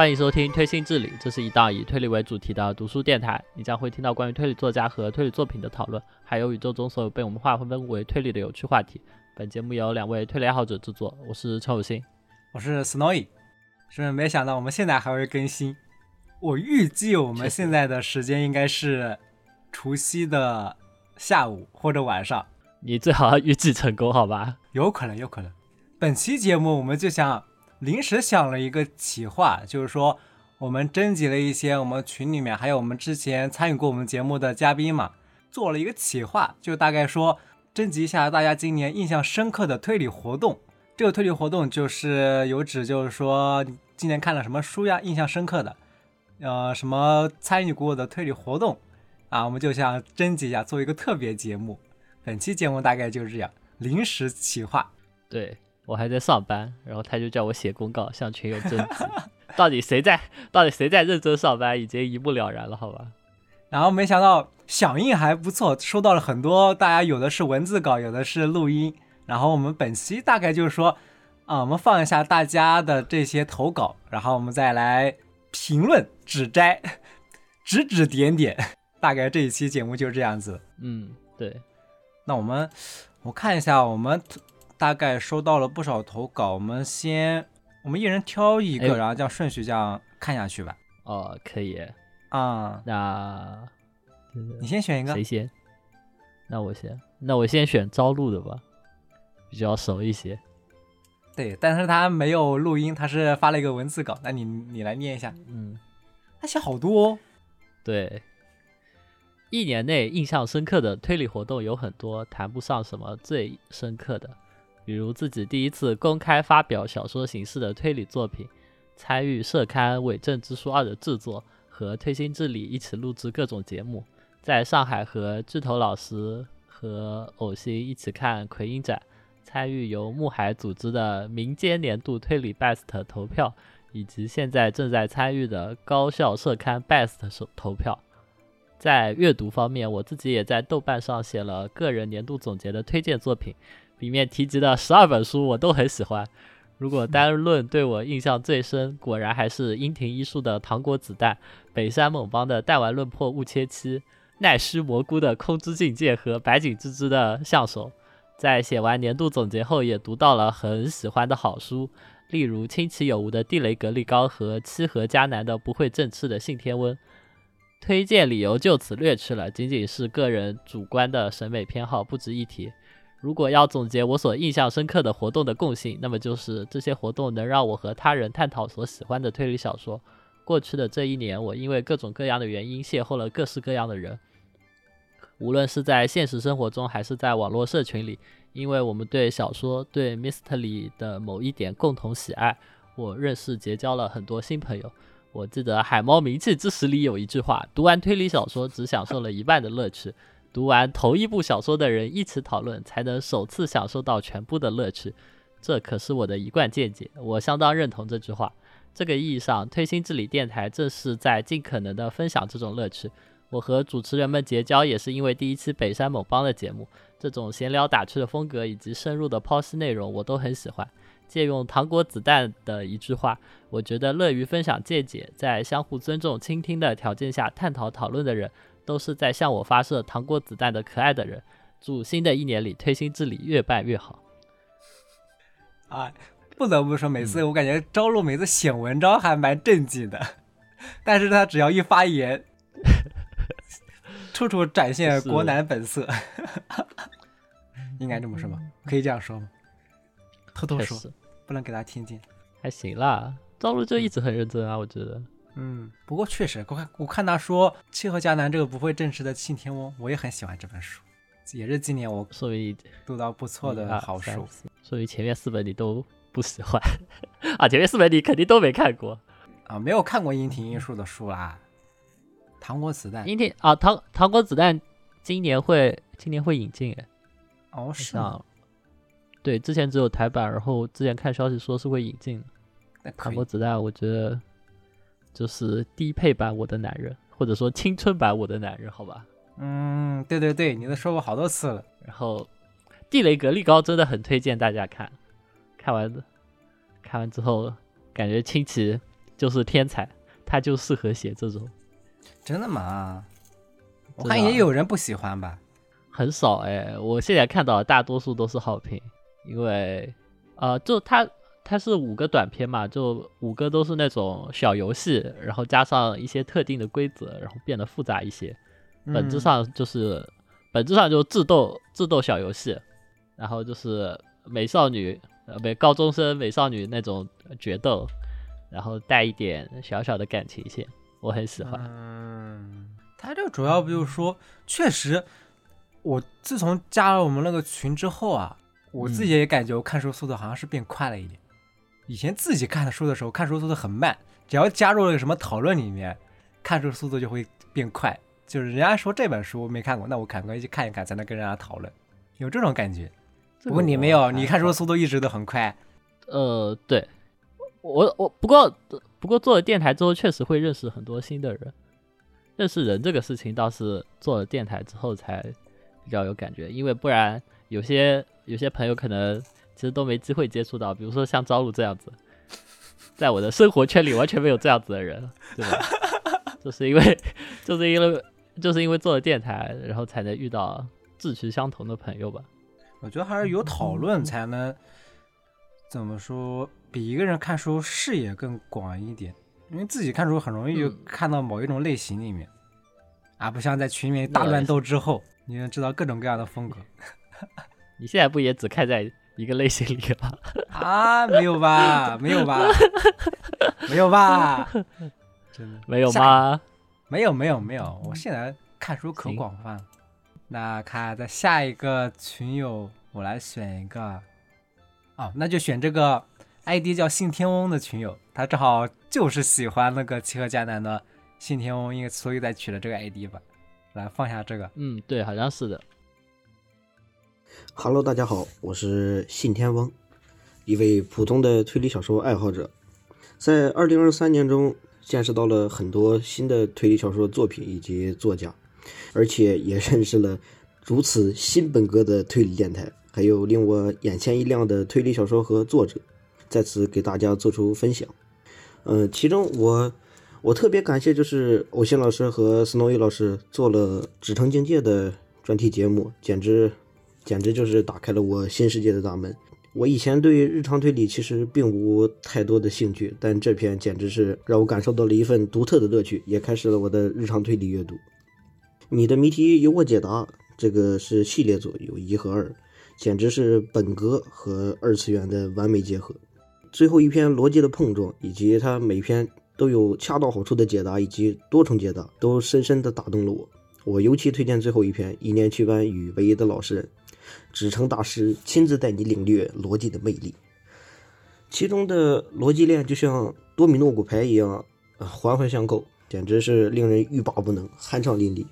欢迎收听推新治理，这是一档以推理为主题的读书电台。你将会听到关于推理作家和推理作品的讨论，还有宇宙中所有被我们划分为推理的有趣话题。本节目由两位推理爱好者制作，我是陈有新，我是 Snowy。是没想到我们现在还会更新？我预计我们现在的时间应该是除夕的下午或者晚上。你最好要预计成功，好吧？有可能，有可能。本期节目我们就想临时想了一个企划，就是说我们征集了一些我们群里面还有我们之前参与过我们节目的嘉宾嘛，做了一个企划，就大概说征集一下大家今年印象深刻的推理活动。这个推理活动就是有指，就是说今年看了什么书呀，印象深刻的，呃，什么参与过的推理活动啊，我们就想征集一下，做一个特别节目。本期节目大概就是这样，临时企划。对。我还在上班，然后他就叫我写公告向群友征集，到底谁在到底谁在认真上班，已经一目了然了，好吧？然后没想到响应还不错，收到了很多，大家有的是文字稿，有的是录音。然后我们本期大概就是说，啊，我们放一下大家的这些投稿，然后我们再来评论指摘，指指点点。大概这一期节目就是这样子。嗯，对。那我们我看一下我们。大概收到了不少投稿，我们先我们一人挑一个，然后这样顺序这样看下去吧。哦，可以啊。那你先选一个，谁先？那我先，那我先选招录的吧，比较熟一些。对，但是他没有录音，他是发了一个文字稿。那你你来念一下。嗯，他写好多哦。对，一年内印象深刻的推理活动有很多，谈不上什么最深刻的。比如自己第一次公开发表小说形式的推理作品，参与社刊《伪证之书二》的制作，和推心置理一起录制各种节目，在上海和巨头老师和偶星一起看奎因展，参与由木海组织的民间年度推理 BEST 投票，以及现在正在参与的高校社刊 BEST 投票。在阅读方面，我自己也在豆瓣上写了个人年度总结的推荐作品。里面提及的十二本书我都很喜欢。如果单论对我印象最深，果然还是樱庭一树的《糖果子弹》、北山猛邦的《弹丸论破雾切期》、奈须蘑菇的《空之境界》和白井之之的《相手》。在写完年度总结后，也读到了很喜欢的好书，例如清崎有无的《地雷格力高》和七和迦南的《不会振翅的信天翁》。推荐理由就此略去了，仅仅是个人主观的审美偏好，不值一提。如果要总结我所印象深刻的活动的共性，那么就是这些活动能让我和他人探讨所喜欢的推理小说。过去的这一年，我因为各种各样的原因邂逅了各式各样的人，无论是在现实生活中还是在网络社群里，因为我们对小说、对 Mystery 的某一点共同喜爱，我认识结交了很多新朋友。我记得《海猫名气之时》里有一句话：读完推理小说只享受了一半的乐趣。读完同一部小说的人一起讨论，才能首次享受到全部的乐趣。这可是我的一贯见解，我相当认同这句话。这个意义上，推心置理电台正是在尽可能的分享这种乐趣。我和主持人们结交，也是因为第一期北山某邦的节目，这种闲聊打趣的风格以及深入的剖析内容，我都很喜欢。借用糖果子弹的一句话，我觉得乐于分享见解，在相互尊重、倾听的条件下探讨讨论的人。都是在向我发射糖果子弹的可爱的人。祝新的一年里推心置理越办越好。啊，不得不说，每次我感觉朝露每次写文章还蛮正经的，但是他只要一发言，处处展现国男本色。应该这么说吗？可以这样说吗？偷偷说，不能给他听见。还行啦，朝露就一直很认真啊，我觉得。嗯，不过确实，我看我看他说《七和迦南》这个不会正式的信天翁，我也很喜欢这本书，也是今年我所以读到不错的好书。所以前面四本你都不喜欢 啊？前面四本你肯定都没看过啊？没有看过樱庭樱树的书啦，《糖果子弹》。樱庭啊，《糖糖果子弹》今年会今年会引进哎？哦，是啊。对，之前只有台版，然后之前看消息说是会引进《糖果子弹》，我觉得。就是低配版我的男人，或者说青春版我的男人，好吧？嗯，对对对，你都说过好多次了。然后，地雷格力高真的很推荐大家看，看完看完之后感觉清奇就是天才，他就适合写这种。真的吗？我看也有人不喜欢吧。很少哎，我现在看到大多数都是好评，因为呃，就它它是五个短片嘛，就五个都是那种小游戏，然后加上一些特定的规则，然后变得复杂一些。本质嗯上就是、本质上就是智斗智斗小游戏，然后就是美少女呃不高中生美少女那种决斗，然后带一点小小的感情线，我很喜欢。嗯，它这个主要不就是说，确实，我自从加了我们那个群之后啊，我自己也感觉我看书速度好像是变快了一点。以前自己看书的时候，看书速度很慢，只要加入了什么讨论里面，看书速度就会变快。就是人家说这本书没看过，那我赶快去看一看，才能跟人家讨论，有这种感觉。不过你没有，你看书速度一直都很快。呃，对，我我不过不过做了电台之后，确实会认识很多新的人。认识人这个事情倒是做了电台之后才比较有感觉，因为不然有些有些朋友可能其实都没机会接触到，比如说像朝露这样子，在我的生活圈里完全没有这样子的人，对吧？就是因为就是因为就是因为做了电台，然后才能遇到志趣相同的朋友吧。我觉得还是有讨论才能怎么说，比一个人看书视野更广一点。因为自己看书很容易就嗯看到某一种类型里面，而不像在群里面大乱斗之后，你能知道各种各样的风格 你现在不也只看在一个类型里吧？啊？没有吧？没有吧？没有吧？真的没有下吗？没有没有没有，我现在看书可广泛了。那看在下一个群友，我来选一个，哦，那就选这个 ID 叫信天翁的群友，他正好就是喜欢那个齐河迦南的信天翁，因为所以才取了这个 ID 吧。来放下这个，嗯，对，好像是的。Hello，大家好，我是信天翁，一位普通的推理小说爱好者。在2023年中，见识到了很多新的推理小说作品以及作家，而且也 认识了如此新本格的推理电台，还有令我眼前一亮的推理小说和作者，在此给大家做出分享。嗯，其中我我特别感谢就是偶像老师和 Snowy 老师做了《纸城境界》的专题节目，简直简直就是打开了我新世界的大门。我以前对日常推理其实并无太多的兴趣，但这篇简直是让我感受到了一份独特的乐趣，也开始了我的日常推理阅读。你的谜题由我解答，这个是系列作，有一和二，简直是本格和二次元的完美结合。最后一篇逻辑的碰撞，以及它每篇都有恰到好处的解答以及多重解答，都深深地打动了我。我尤其推荐最后一篇《一年去班与唯一的老实人》，纸城大师亲自带你领略逻辑的魅力。其中的逻辑链就像多米诺骨牌一样，呃环环相扣，简直是令人欲罢不能，酣畅淋漓。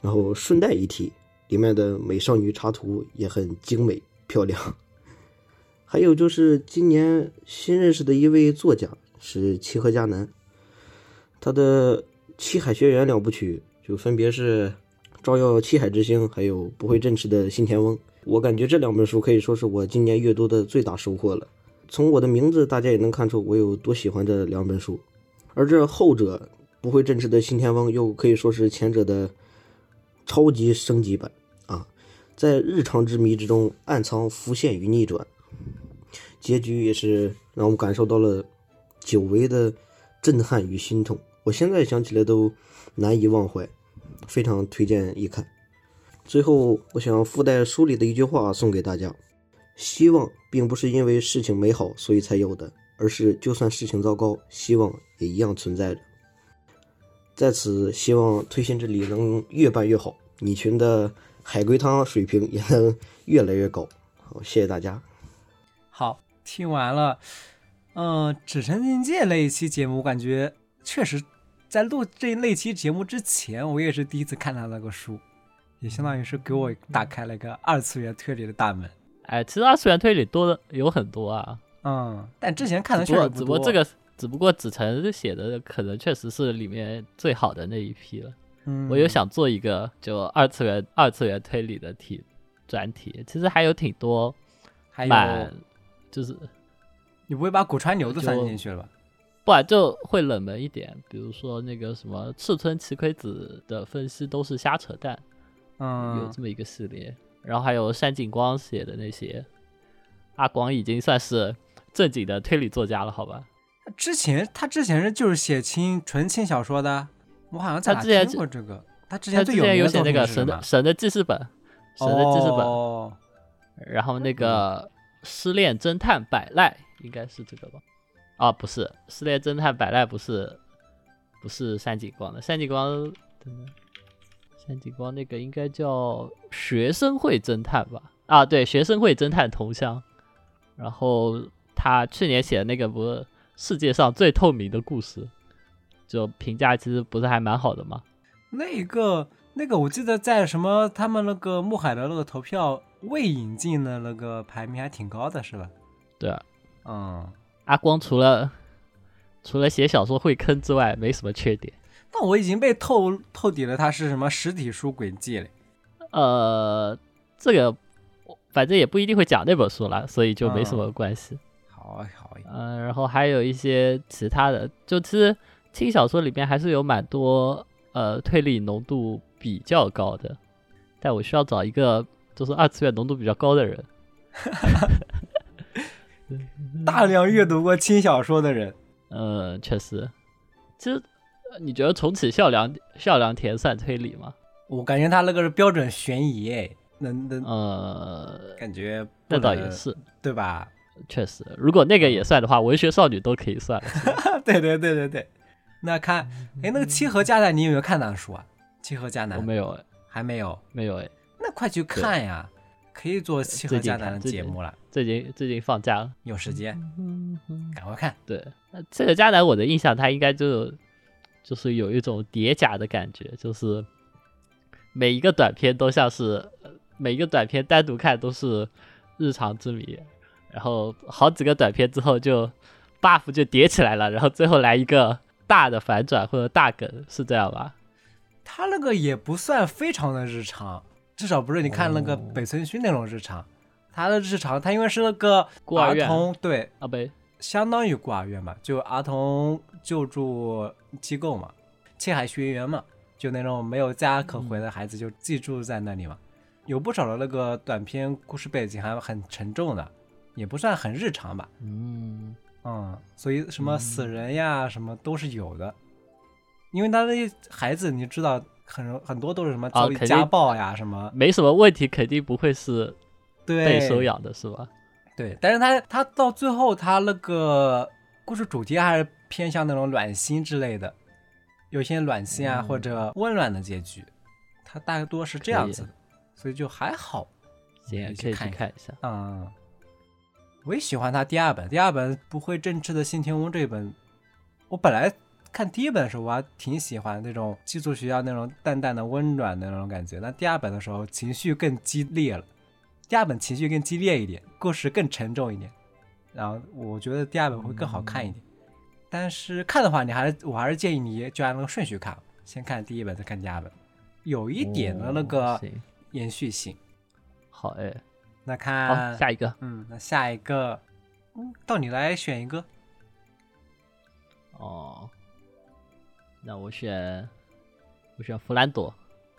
然后顺带一提，里面的美少女插图也很精美漂亮。还有就是今年新认识的一位作家是七和迦南，他的《七海学园》两部曲就分别是《照耀七海之星》还有《不会振翅的信天翁》。我感觉这两本书可以说是我今年阅读的最大收获了。从我的名字，大家也能看出我有多喜欢这两本书。而这后者《不会振翅的信天翁》又可以说是前者的超级升级版啊，在日常之谜之中暗藏浮现与逆转。结局也是让我感受到了久违的震撼与心痛，我现在想起来都难以忘怀，非常推荐一看。最后，我想附带书里的一句话送给大家：希望并不是因为事情美好所以才有的，而是就算事情糟糕，希望也一样存在着。在此，希望推心之旅能越办越好，你群的海龟汤水平也能越来越高。好，谢谢大家。好，听完了，嗯，《纸城境界》那一期节目，我感觉确实在录这那期节目之前，我也是第一次看他那个书，也相当于是给我打开了一个二次元推理的大门。哎，其实二次元推理多的有很多啊，嗯，但之前看的确实不多。只不过这个，只不过子晨写的可能确实是里面最好的那一批了。嗯，我有想做一个就二次元二次元推理的题专题，其实还有挺多还蛮有，就是你不会把古川牛都算进去了吧？不然就会冷门一点。比如说那个什么赤村奇葵子的分析都是瞎扯淡，有嗯，这么一个系列。然后还有山井光写的那些，阿广已经算是正经的推理作家了，好吧？之前他之前是就是写轻纯轻小说的，我好像在哪他之前听过这个。他之他之前有名的有写那个神的神的记事本，神的记事本，哦然后那个失恋侦探百赖应该是这个吧？啊，不是，失恋侦探百赖不是不是山井光的，山井光等等，山井光那个应该叫学生会侦探吧？啊，对，学生会侦探同乡。然后他去年写的那个不是世界上最透明的故事，就评价其实不是还蛮好的吗。那个那个，我记得在什么他们那个木海的那个投票未引进的那个排名还挺高的，是吧？对啊，嗯，阿光除了除了写小说会坑之外，没什么缺点。那我已经被透透底了，它是什么实体书轨迹嘞？呃，这个反正也不一定会讲那本书了，所以就没什么关系。好啊好呀，嗯、然后还有一些其他的，就其实轻小说里面还是有蛮多呃推理浓度比较高的，但我需要找一个就是二次元浓度比较高的人。大量阅读过轻小说的人，呃，确实，其实呃你觉得重启孝良孝良田算推理吗？我感觉他那个是标准悬疑，哎，能能呃，感觉不那倒能也是，对吧？确实，如果那个也算的话，文学少女都可以算了。对对对对对。那看，哎，那个七和迦南，你有没有看那书啊？七和迦南我没有哎，还没有，没有哎，那快去看呀！可以做七和最近迦南的节目了，最近最近放假了。有时间赶快看。对，那这个迦南我的印象，他应该就就是有一种叠甲的感觉，就是每一个短片都像是呃每一个短片单独看都是日常之谜，然后好几个短片之后就 buff 就叠起来了，然后最后来一个大的反转或者大梗，是这样吧？他那个也不算非常的日常，至少不是你看那个哦北村薰那种日常。他的日常，他因为是那个儿孤儿院童，对，啊不，相当于孤儿院嘛，就儿童救助机构嘛，青海学园嘛，就那种没有家可回的孩子就寄住在那里嘛。有不少的那个短片故事背景还很沉重的，也不算很日常吧。嗯，嗯，所以什么死人呀，什么都是有的。因为他那些孩子，你知道很很多都是什么遭遇家暴呀，什么没什么问题，肯定不会是对被收养的，是吧？对，但是他他到最后他那个故事主题还是偏向那种暖心之类的，有些暖心啊、嗯或者温暖的结局，他大多是这样子的，所以就还好。行，可以看一下。嗯，我也喜欢他第二本，第二本不会正治的信天翁这一本，我本来看第一本的时候我还挺喜欢那种寄宿学校那种淡淡的温暖的那种感觉，那第二本的时候情绪更激烈了，第二本情绪更激烈一点，故事更沉重一点，然后我觉得第二本会更好看一点。但是看的话，你还是我还是建议你就按那个顺序看，先看第一本，再看第二本，有一点的那哦个延续性。好哎，那好，看下一个嗯，那下一个，嗯，到你来选一个。哦，那我选我选弗兰朵。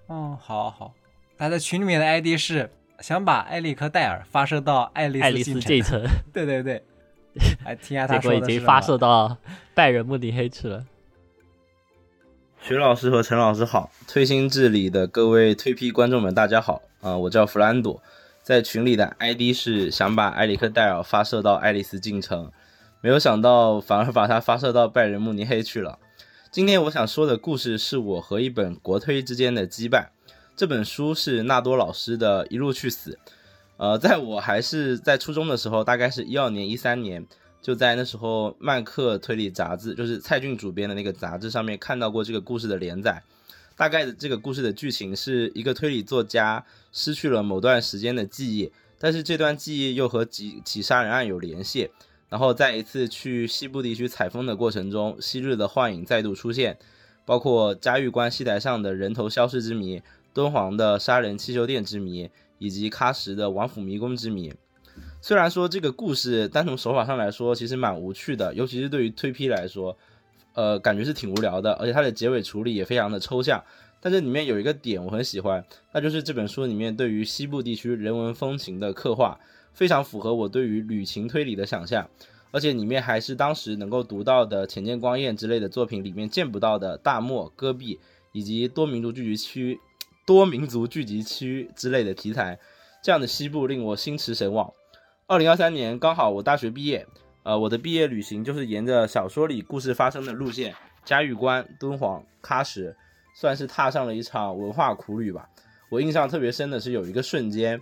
嗯，好好。他在群里面的 ID 是想把埃里克戴尔发射到爱丽丝进丝程。进程，对对对，来 听一下他结果已说的是什经发射。到拜仁慕尼黑去了。徐老师和陈老师好，推心置理的各位推批观众们，大家好啊、我叫弗兰朵，在群里的 ID 是想把埃里克戴尔发射到爱丽丝进城，没有想到反而把它发射到拜仁慕尼黑去了。今天我想说的故事是我和一本国推之间的羁绊。这本书是纳多老师的《一路去死》，呃，在我还是在初中的时候，大概是一二年、一三年，就在那时候漫客推理杂志，就是蔡骏主编的那个杂志上面看到过这个故事的连载。大概的这个故事的剧情是一个推理作家失去了某段时间的记忆，但是这段记忆又和几起杀人案有联系。然后在一次去西部地区采风的过程中，昔日的幻影再度出现，包括嘉峪关戏台上的人头消失之谜、敦煌的杀人汽修店之谜，以及喀什的王府迷宫之谜。虽然说这个故事单从手法上来说其实蛮无趣的，尤其是对于推批来说，呃，感觉是挺无聊的，而且它的结尾处理也非常的抽象。但这里面有一个点我很喜欢，那就是这本书里面对于西部地区人文风情的刻画，非常符合我对于旅行推理的想象。而且里面还是当时能够读到的浅见光彦之类的作品里面见不到的大漠、戈壁以及多民族聚集区、多民族聚集区之类的题材，这样的西部令我心驰神往。二零二三年刚好我大学毕业，呃，我的毕业旅行就是沿着小说里故事发生的路线，嘉峪关、敦煌、喀什，算是踏上了一场文化苦旅吧。我印象特别深的是有一个瞬间，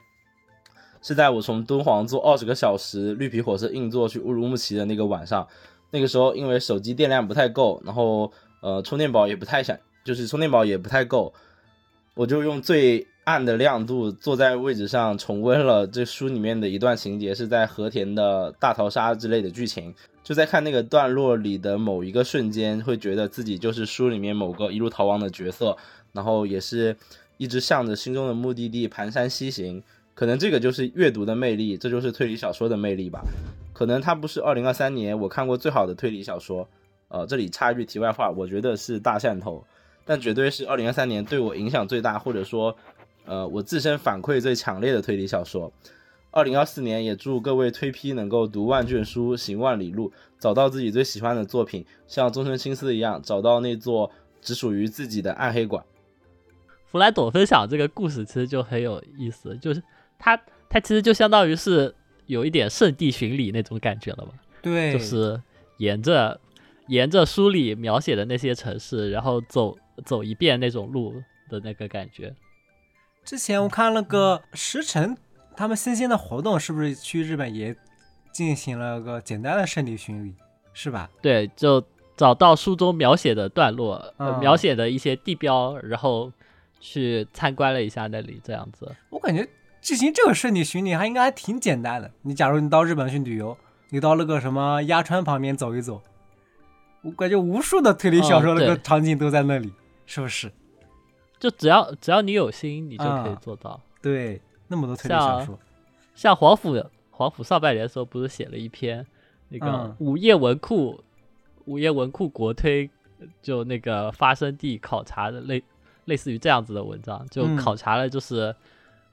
是在我从敦煌坐二十个小时绿皮火车硬座去乌鲁木齐的那个晚上，那个时候因为手机电量不太够，然后呃充电宝也不太想，就是充电宝也不太够，我就用最暗的亮度坐在位置上重温了这书里面的一段情节，是在和田的大逃杀之类的剧情。就在看那个段落里的某一个瞬间，会觉得自己就是书里面某个一路逃亡的角色，然后也是一直向着心中的目的地蹒跚西行。可能这个就是阅读的魅力，这就是推理小说的魅力吧。可能它不是二零二三年我看过最好的推理小说，呃，这里插一句题外话，我觉得是大汕头，但绝对是二零二三年对我影响最大，或者说。呃，我自身反馈最强烈的推理小说。二零二四年，也祝各位推批能够读万卷书，行万里路，找到自己最喜欢的作品，像中村青司一样，找到那座只属于自己的暗黑馆。弗莱朵分享这个故事其实就很有意思，就是他他其实就相当于是有一点圣地巡礼那种感觉了吧？对，就是沿着沿着书里描写的那些城市，然后走走一遍那种路的那个感觉。之前我看那个石城，他们新鲜的活动是不是去日本也进行了个简单的圣地巡礼，是吧？对，就找到书中描写的段落，嗯描写的一些地标，然后去参观了一下那里，这样子。我感觉进行这个圣地巡礼还应该还挺简单的。你假如你到日本去旅游，你到那个什么鸭川旁边走一走，我感觉无数的推理小说那个场景都在那里，是不是？就只要只要你有心，你就可以啊做到。对，那么多推理小像说，像黄甫黄甫上半年的时候，不是写了一篇那个嗯午夜文库、午夜文库国推，就那个发生地考察的类类似于这样子的文章，就嗯考察了就是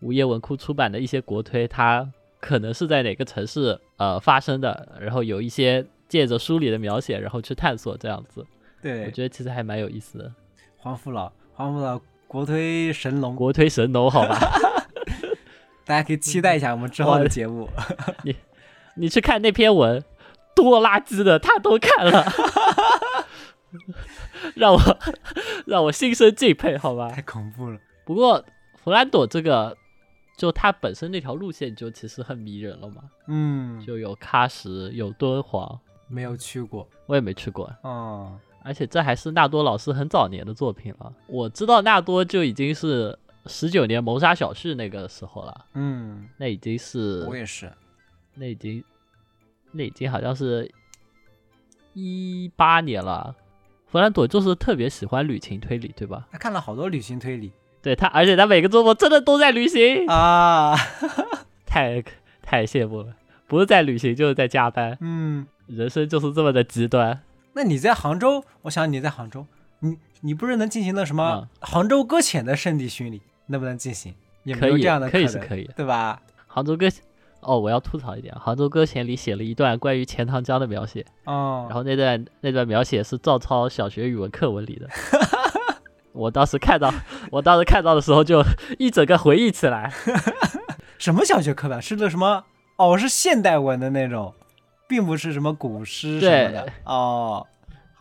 午夜文库出版的一些国推，它可能是在哪个城市呃发生的，然后有一些借着书里的描写，然后去探索这样子，对我，觉得其实还蛮有意思的。黄甫老，黄甫老国推神龙，国推神龙，好吧 大家可以期待一下我们之后的节目。你你去看那篇文，多垃圾的他都看了，让我让我心生敬佩，好吧。太恐怖了，不过弗兰朵这个，就它本身那条路线就其实很迷人了嘛，嗯，就有喀什，有敦煌，没有去过，我也没去过，哦，而且这还是纳多老师很早年的作品了。我知道纳多就已经是十九年谋杀小旭那个时候了，嗯，那已经是我也是，那已经那已经好像是一八年了。弗兰朵就是特别喜欢旅行推理，对吧？他看了好多旅行推理对他，而且他每个周末真的都在旅行，啊，太太羡慕了。不是在旅行就是在加班，嗯，人生就是这么的极端。那你在杭州，我想你在杭州，你你不是能进行那什么嗯杭州搁浅的圣地巡礼，能不能进行？有没可以有这样的可以能是可以对吧？杭州搁哦，我要吐槽一点，杭州搁浅里写了一段关于钱塘江的描写，哦，然后那段那段描写是照抄小学语文课文里的。我当时看到，我当时看到的时候就一整个回忆起来。什么小学课本？是那什么？哦，是现代文的那种，并不是什么古诗什么的。哦，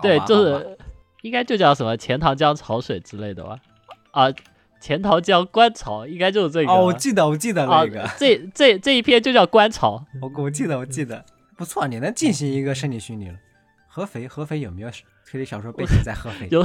对，就是应该就叫什么钱塘江潮水之类的吧？啊，钱塘江观潮应该就是这个。哦，我记得，我记得啊那个，，这这这一篇就叫观潮。我我记得，我记得，不错，你能进行一个圣地巡礼了。合肥，合肥有没有推理小说背景在合肥？有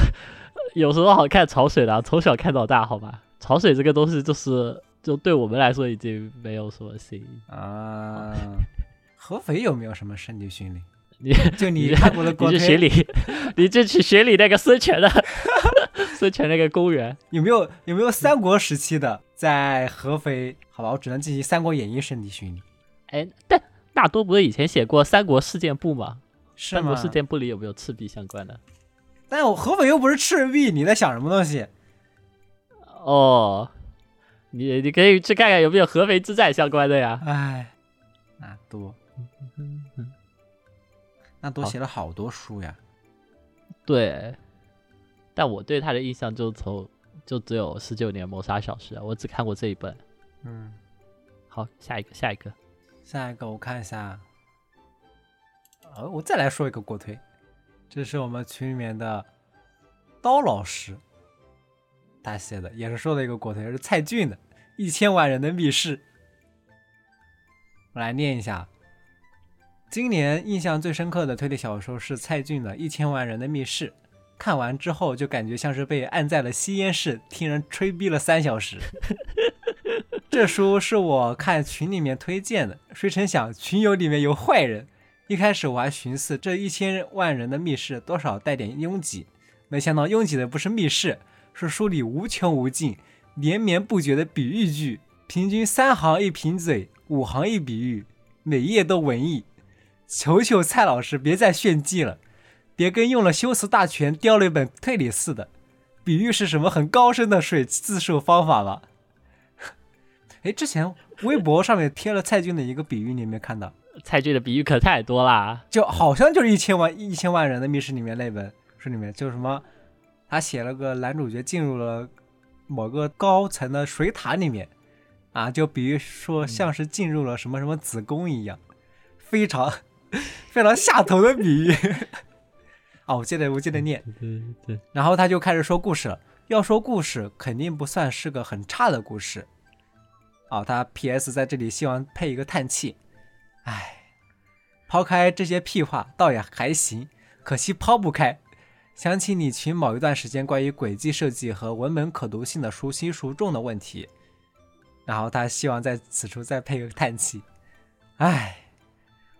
有什么好看潮水的啊，从小看到大，好吧？潮水这个东西就是，就对我们来说已经没有什么新意。啊，合肥有没有什么圣地巡礼？你 就你你看过的国推，你去学里，你就去学里那个孙权的 孙权那个公园。有没有有没有三国时期的在合肥？好吧，我只能进行《三国演义》圣地巡礼。哎，但大多不是以前写过《三国事件簿》吗？是吗三国？事件簿里有没有赤壁相关的？但我合肥又不是赤壁，你在想什么东西？哦，你你可以去看看有没有合肥之战相关的呀。哎，那多，那都写了好多书呀。对，但我对他的印象就从就只有十九年谋杀小时，我只看过这一本。嗯，好，下一个，下一个，下一个我看一下，呃，我再来说一个国推，这是我们群里面的刀老师他写的，也是说的一个国推，是蔡骏的《一千万人的密室》。我来念一下，今年印象最深刻的推理小说是蔡骏的《一千万人的密室》，看完之后就感觉像是被按在了吸烟室，听人吹逼了三小时。这书是我看群里面推荐的，谁成想群友里面有坏人。一开始我还寻思这一千万人的密室多少带点拥挤，没想到拥挤的不是密室，是书里无穷无尽、连绵不绝的比喻句，平均三行一贫嘴，五行一比喻，每页都文艺。求求蔡老师别再炫技了，别跟用了修辞大全雕了一本推理似的。比喻是什么很高深的水字数方法吧？哎，之前微博上面贴了蔡骏的一个比喻，你有没有看到？蔡骏的比喻可太多啦。就好像就是一千万一千万人的密室里面那本书里面，就是什么，他写了个男主角进入了某个高层的水塔里面，啊，就比喻说像是进入了什么什么子宫一样，非常 非常下头的比喻。啊，我记得我记得念，对对，然后他就开始说故事了。要说故事，肯定不算是个很差的故事。啊，他 P.S. 在这里希望配一个叹气。唉，抛开这些屁话，倒也还行，可惜抛不开。想起你群某一段时间关于轨迹设计和文本可读性的孰轻孰重的问题，然后他希望在此处再配个叹气。唉，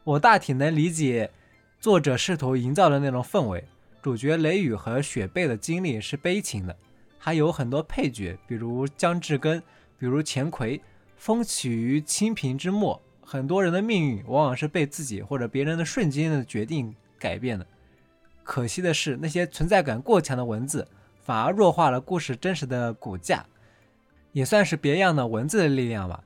我大体能理解作者试图营造的那种氛围。主角雷雨和雪贝的经历是悲情的，还有很多配角，比如姜志根，比如钱奎，风起于清贫之末。很多人的命运往往是被自己或者别人的瞬间的决定改变的。可惜的是，那些存在感过强的文字，反而弱化了故事真实的骨架，也算是别样的文字的力量吧。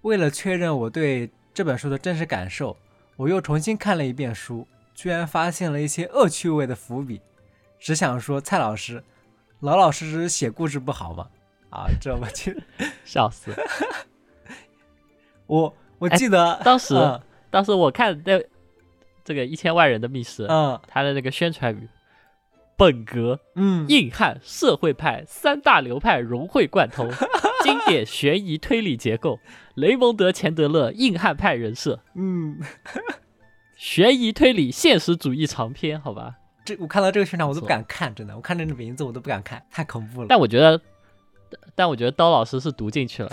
为了确认我对这本书的真实感受，我又重新看了一遍书，居然发现了一些恶趣味的伏笔。只想说，蔡老师老老实实写故事不好吗？啊，这我去，笑死。我我记得、当时嗯当时我看那这个一千万人的密室，嗯他的那个宣传语，本格嗯，硬汉社会派三大流派融会贯通，经典悬疑推理结构，雷蒙德·钱德勒硬汉派人设，嗯，悬疑推理现实主义长篇，好吧？这我看到这个宣传我都不敢看，真的，我看这个名字我都不敢看，太恐怖了。但我觉得，但我觉得刀老师是读进去了，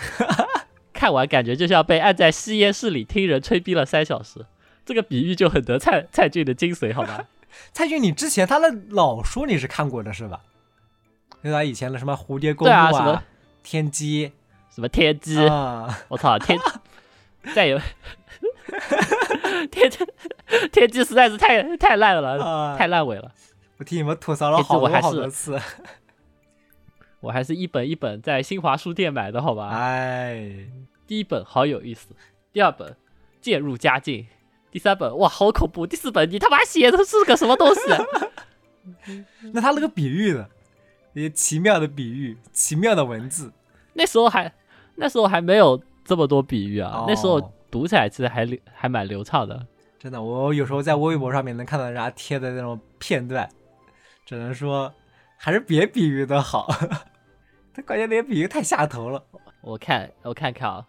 看完感觉就像被按在吸烟室里听人吹逼了三小时，这个比喻就很得蔡蔡骏的精髓，好吧？蔡骏，你之前他的老书你是看过的是吧？就他以前的什么蝴蝶公对路啊什么天机什么天机，啊，我操，天，再有天机，天机实在是太太烂了，啊太烂尾了。我替你们吐槽了天机好多我还是好多次。我还是一本一本在新华书店买的，好吧？哎，第一本好有意思，第二本渐入佳境，第三本哇好恐怖，第四本你他妈写的是个什么东西？啊 那他那个比喻的，一些奇妙的比喻，奇妙的文字，那时候还那时候还没有这么多比喻啊，哦那时候读起来其实还流还蛮流畅的。真的，我有时候在微博上面能看到人家贴的那种片段，只能说还是别比喻的好。他关键那些比喻太下头了。我看我看看啊，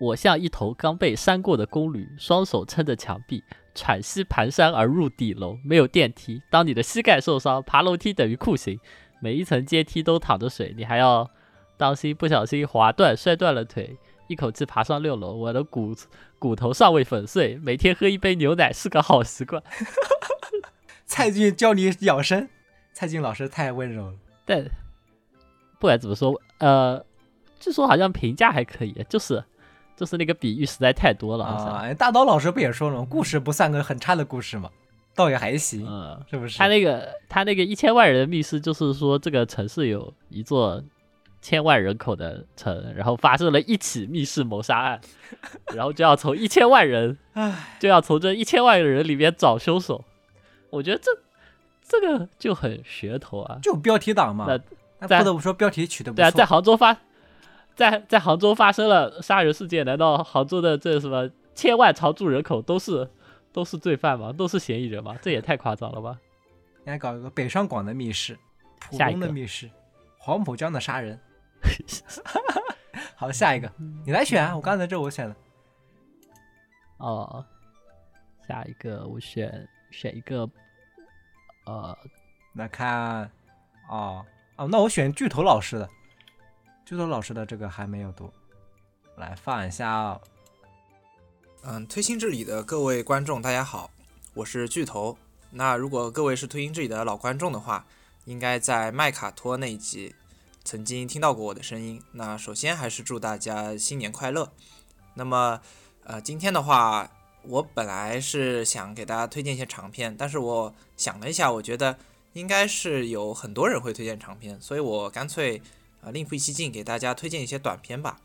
我像一头刚被扇过的公驴，双手撑着墙壁，喘息蹒跚而入底楼。没有电梯，当你的膝盖受伤，爬楼梯等于酷刑。每一层阶梯都淌着水，你还要当心不小心滑断摔断了腿。一口气爬上六楼，我的骨骨头尚未粉碎。每天喝一杯牛奶是个好习惯，蔡骏教你养生，蔡骏老师太温柔了。但不管怎么说，呃，据说好像评价还可以，就是就是那个比喻实在太多了，啊，大刀老师不也说了吗？故事不算个很差的故事嘛，倒也还行，嗯，是不是？他那个他那个一千万人的密室，就是说这个城市有一座千万人口的城，然后发生了一起密室谋杀案，然后就要从一千万人，唉，就要从这一千万个人里面找凶手。我觉得这这个就很噱头啊。就标题党嘛。那不得不说，标题取得不对啊，在杭州发，在在杭州发生了杀人事件，难道杭州的这什么千万常住人口都是都是罪犯吗？都是嫌疑人吗？这也太夸张了吧！应该搞一个北上广的密室，浦下一个东的密室，黄浦江的杀人。好，下一个你来选啊！我刚才这我选的。哦，下一个我选选一个，呃，那看，哦哦，那我选巨头老师的，巨头老师的这个还没有读，来放一下。嗯，推心置理的各位观众，大家好，我是巨头。那如果各位是推心置理的老观众的话，应该在麦卡托那一集曾经听到过我的声音。那首先还是祝大家新年快乐。那么，呃，今天的话，我本来是想给大家推荐一些长篇，但是我想了一下，我觉得应该是有很多人会推荐长篇，所以我干脆啊、另辟蹊径，给大家推荐一些短片吧。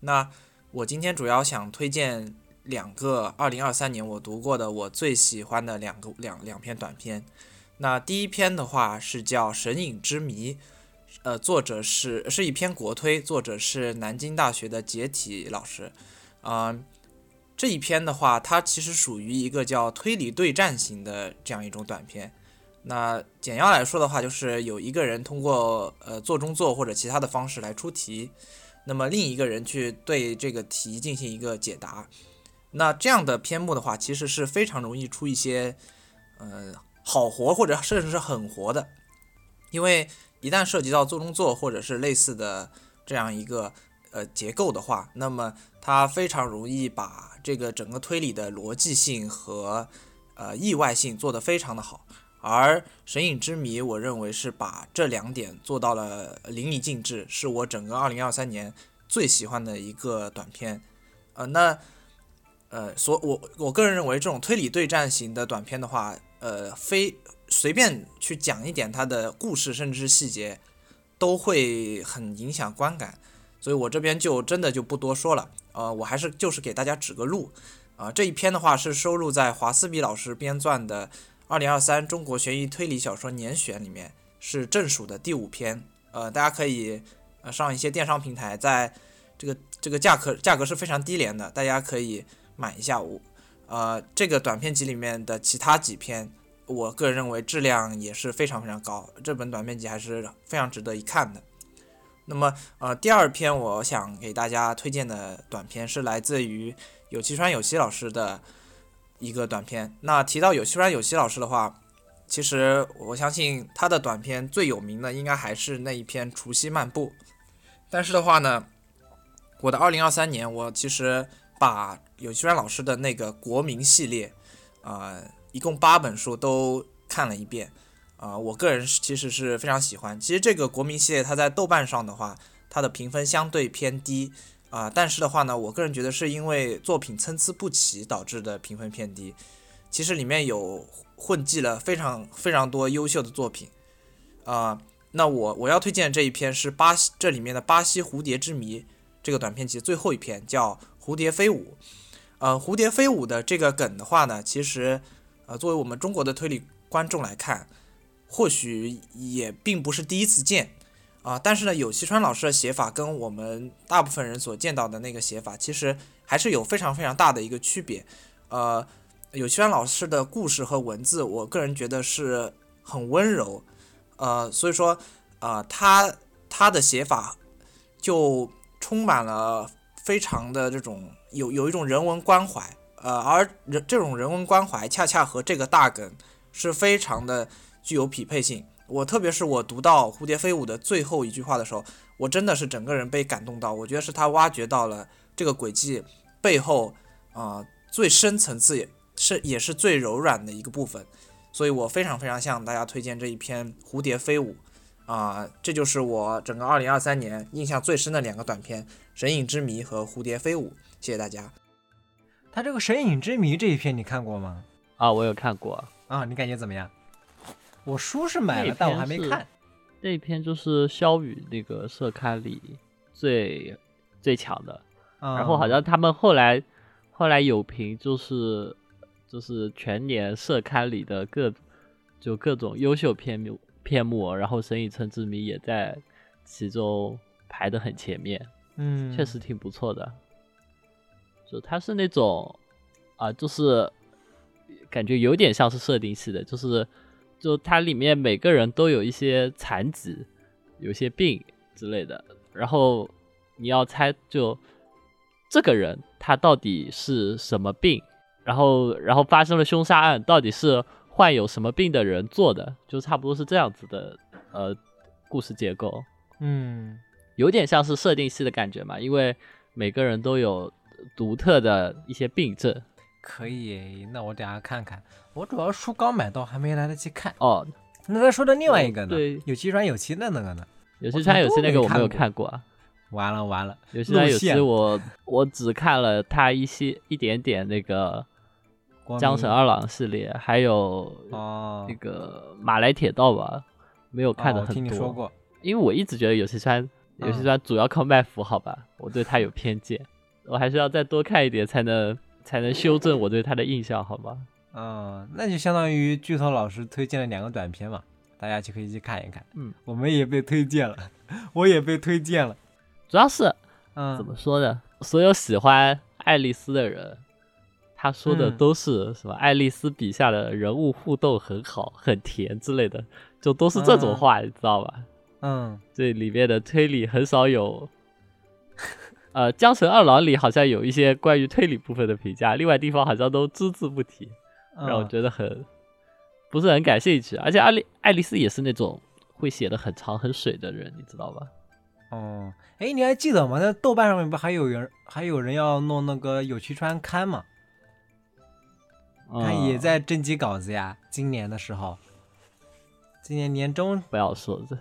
那我今天主要想推荐两个2023年我读过的我最喜欢的两个两两篇短片。那第一篇的话是叫《神隐之谜》，呃，作者是是一篇国推，作者是南京大学的解体老师。啊、这一篇的话，它其实属于一个叫推理对战型的这样一种短片。那简要来说的话，就是有一个人通过呃做中做或者其他的方式来出题，那么另一个人去对这个题进行一个解答。那这样的篇目的话，其实是非常容易出一些呃好活或者甚至是狠活的，因为一旦涉及到做中做或者是类似的这样一个呃结构的话，那么它非常容易把这个整个推理的逻辑性和呃意外性做得非常的好。而《神隐之谜》，我认为是把这两点做到了淋漓尽致，是我整个2023年最喜欢的一个短片。呃，那呃，所我我个人认为，这种推理对战型的短片的话，呃，非随便去讲一点它的故事，甚至是细节，都会很影响观感。所以我这边就真的就不多说了。呃，我还是就是给大家指个路。啊、这一篇的话是收录在华斯比老师编撰的《二零二三中国悬疑推理小说年选》里面，是正数的第五篇。呃，大家可以呃上一些电商平台，在这个这个价格价格是非常低廉的，大家可以买一下。我呃这个短篇集里面的其他几篇，我个人认为质量也是非常非常高，这本短篇集还是非常值得一看的。那么呃第二篇我想给大家推荐的短片是来自于有崎川有希老师的一个短片。那提到有崎川有希老师的话，其实我相信他的短片最有名的应该还是那一篇《除夕漫步》。但是的话呢，我的2023年我其实把有崎川老师的那个国民系列，啊、一共八本书都看了一遍。啊、我个人是其实是非常喜欢。其实这个国民系列它在豆瓣上的话，它的评分相对偏低啊、但是的话呢，我个人觉得是因为作品参差不齐导致的评分偏低。其实里面有混迹了非常非常多优秀的作品，啊、那我我要推荐这一篇是巴西这里面的《巴西蝴蝶之谜》这个短片集最后一篇，叫《蝴蝶飞舞》。呃，蝴蝶飞舞的这个梗的话呢，其实呃作为我们中国的推理观众来看，或许也并不是第一次见啊、但是呢，有西川老师的写法跟我们大部分人所见到的那个写法，其实还是有非常非常大的一个区别。呃，有西川老师的故事和文字，我个人觉得是很温柔，呃，所以说啊、他他的写法就充满了非常的这种有有一种人文关怀，呃，而人这种人文关怀恰恰和这个大梗是非常的具有匹配性。我特别是我读到《蝴蝶飞舞》的最后一句话的时候，我真的是整个人被感动到。我觉得是他挖掘到了这个轨迹背后啊、呃最深层次也是也是最柔软的一个部分，所以我非常非常向大家推荐这一篇《蝴蝶飞舞》啊、这就是我整个2023年印象最深的两个短片《神隐之谜》和《蝴蝶飞舞》。谢谢大家。他这个《神隐之谜》这一篇你看过吗？啊，我有看过，啊，你感觉怎么样？我书是买了，但我还没看。那一篇就是肖宇那个社刊里最最强的，然然后好像他们后来后来有评就是就是全年社刊里的各就各种优秀篇目篇目，然后《神隐城之谜》也在其中排的很前面，嗯，确实挺不错的。就它是那种啊、就是感觉有点像是设定系的，就是就它里面每个人都有一些残疾，有些病之类的，然后你要猜就这个人他到底是什么病，然后然后发生了凶杀案，到底是患有什么病的人做的，就差不多是这样子的呃故事结构。嗯有点像是设定系的感觉嘛，因为每个人都有独特的一些病症。可以，那我等下看看。我主要书刚买到，还没来得及看。哦，那他说的另外一个呢？对有机转有期的那个呢？有些川有些那个我没有看看过啊，完了完了，有些川有路线些我我只看了他一些一点点那个江神二郎系列，还有哦那，个马来铁道吧，没有看的很多。听你说过。因为我一直觉得有些川有些嗯川主要靠卖腐，好吧，我对他有偏见，我还是要再多看一点才能才能修正我对他的印象，好吗？嗯，那就相当于剧透老师推荐了两个短片嘛，大家就可以去看一看。嗯，我们也被推荐了，我也被推荐了。主要是嗯，怎么说呢？所有喜欢爱丽丝的人，他说的嗯都是什么？爱丽丝笔下的人物互动很好、很甜之类的，就都是这种嗯话，你知道吧？嗯这里面的推理很少有。呃，《江城二郎》里好像有一些关于推理部分的评价，另外地方好像都只字不提，嗯，让我觉得很不是很感兴趣。而且爱丽爱丽丝也是那种会写的很长很水的人，你知道吧？哦，哎，你还记得吗？那豆瓣上面不还有人还有人要弄那个有栖川刊吗？他也嗯在征集稿子呀。今年的时候，今年年中不要说这，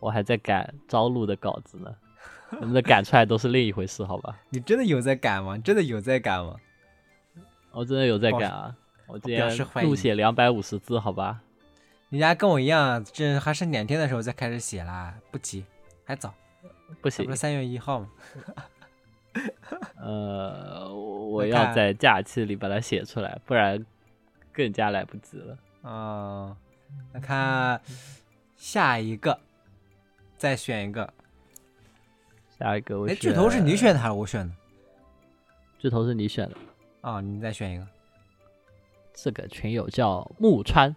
我还在赶招录的稿子呢，能不能赶出来都是另一回事，好吧？你真的有在赶吗？真的有在赶吗？我真的有在干啊！我今天怒写两百五十字，好吧？人家跟我一样，这还剩两天的时候再开始写啦，不急，还早，不行不是，三月一号吗？呃，我我要在假期里把它写出来，不然更加来不及了。嗯，那看下一个，再选一个。下一个我哎，选巨头是你选的还是我选的？巨头是你选的，啊、你再选一个。这个群友叫木川，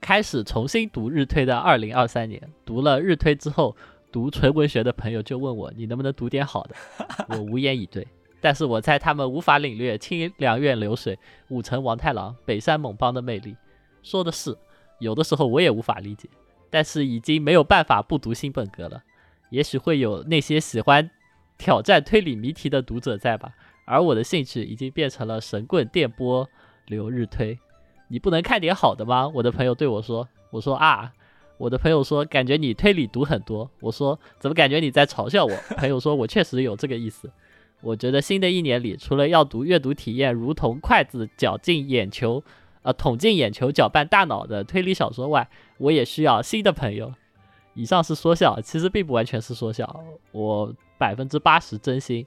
开始重新读日推的二零二三年，读了日推之后，读纯文学的朋友就问我，你能不能读点好的？我无言以对。但是我猜他们无法领略清凉院流水、武城王太郎、北山猛邦的魅力。说的是，有的时候我也无法理解，但是已经没有办法不读新本格了。也许会有那些喜欢挑战推理谜题的读者在吧，而我的兴趣已经变成了神棍电波流日推。你不能看点好的吗？我的朋友对我说。我说啊，我的朋友说感觉你推理读很多。我说怎么感觉你在嘲笑我？朋友说我确实有这个意思。我觉得新的一年里，除了要读阅读体验如同筷子绞进眼球，呃捅进眼球搅拌大脑的推理小说外，我也需要新的朋友。以上是说笑，其实并不完全是说笑，我百分之八十真心。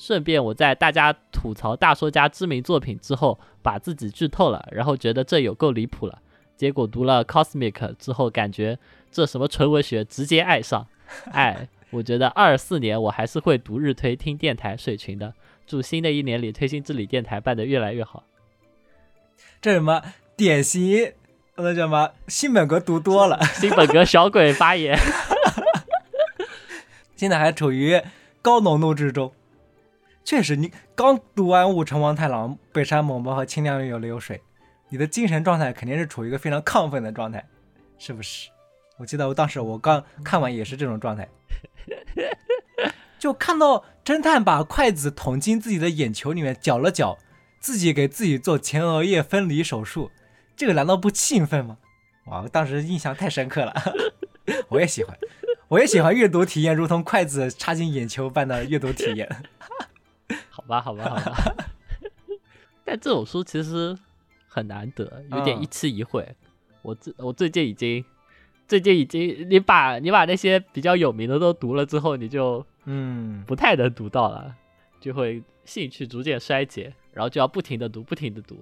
顺便我在大家吐槽大说家知名作品之后，把自己剧透了，然后觉得这有够离谱了。结果读了 Cosmic 之后，感觉这什么纯文学，直接爱上。哎，我觉得二四年我还是会读日推、听电台、水群的。祝新的一年里推心置理电台办得越来越好。这什么典型那叫什么新本格读多了，新本格小鬼发言，现在还处于高浓度之中。确实，你刚读完《武城王太郎》《北山猛邦》和《清凉有流水》，你的精神状态肯定是处于一个非常亢奋的状态，是不是？我记得我当时我刚看完也是这种状态，就看到侦探把筷子捅进自己的眼球里面搅了搅，自己给自己做前额叶分离手术，这个难道不兴奋吗？哇，当时印象太深刻了。我也喜欢，我也喜欢阅读体验，如同筷子插进眼球般的阅读体验。好吧，好吧，好吧。但这种书其实很难得，有点嗯一期一会。我最我最近已经，最近已经，你把你把那些比较有名的都读了之后，你就嗯，不太能读到了，就会兴趣逐渐衰竭，然后就要不停的读，不停的读，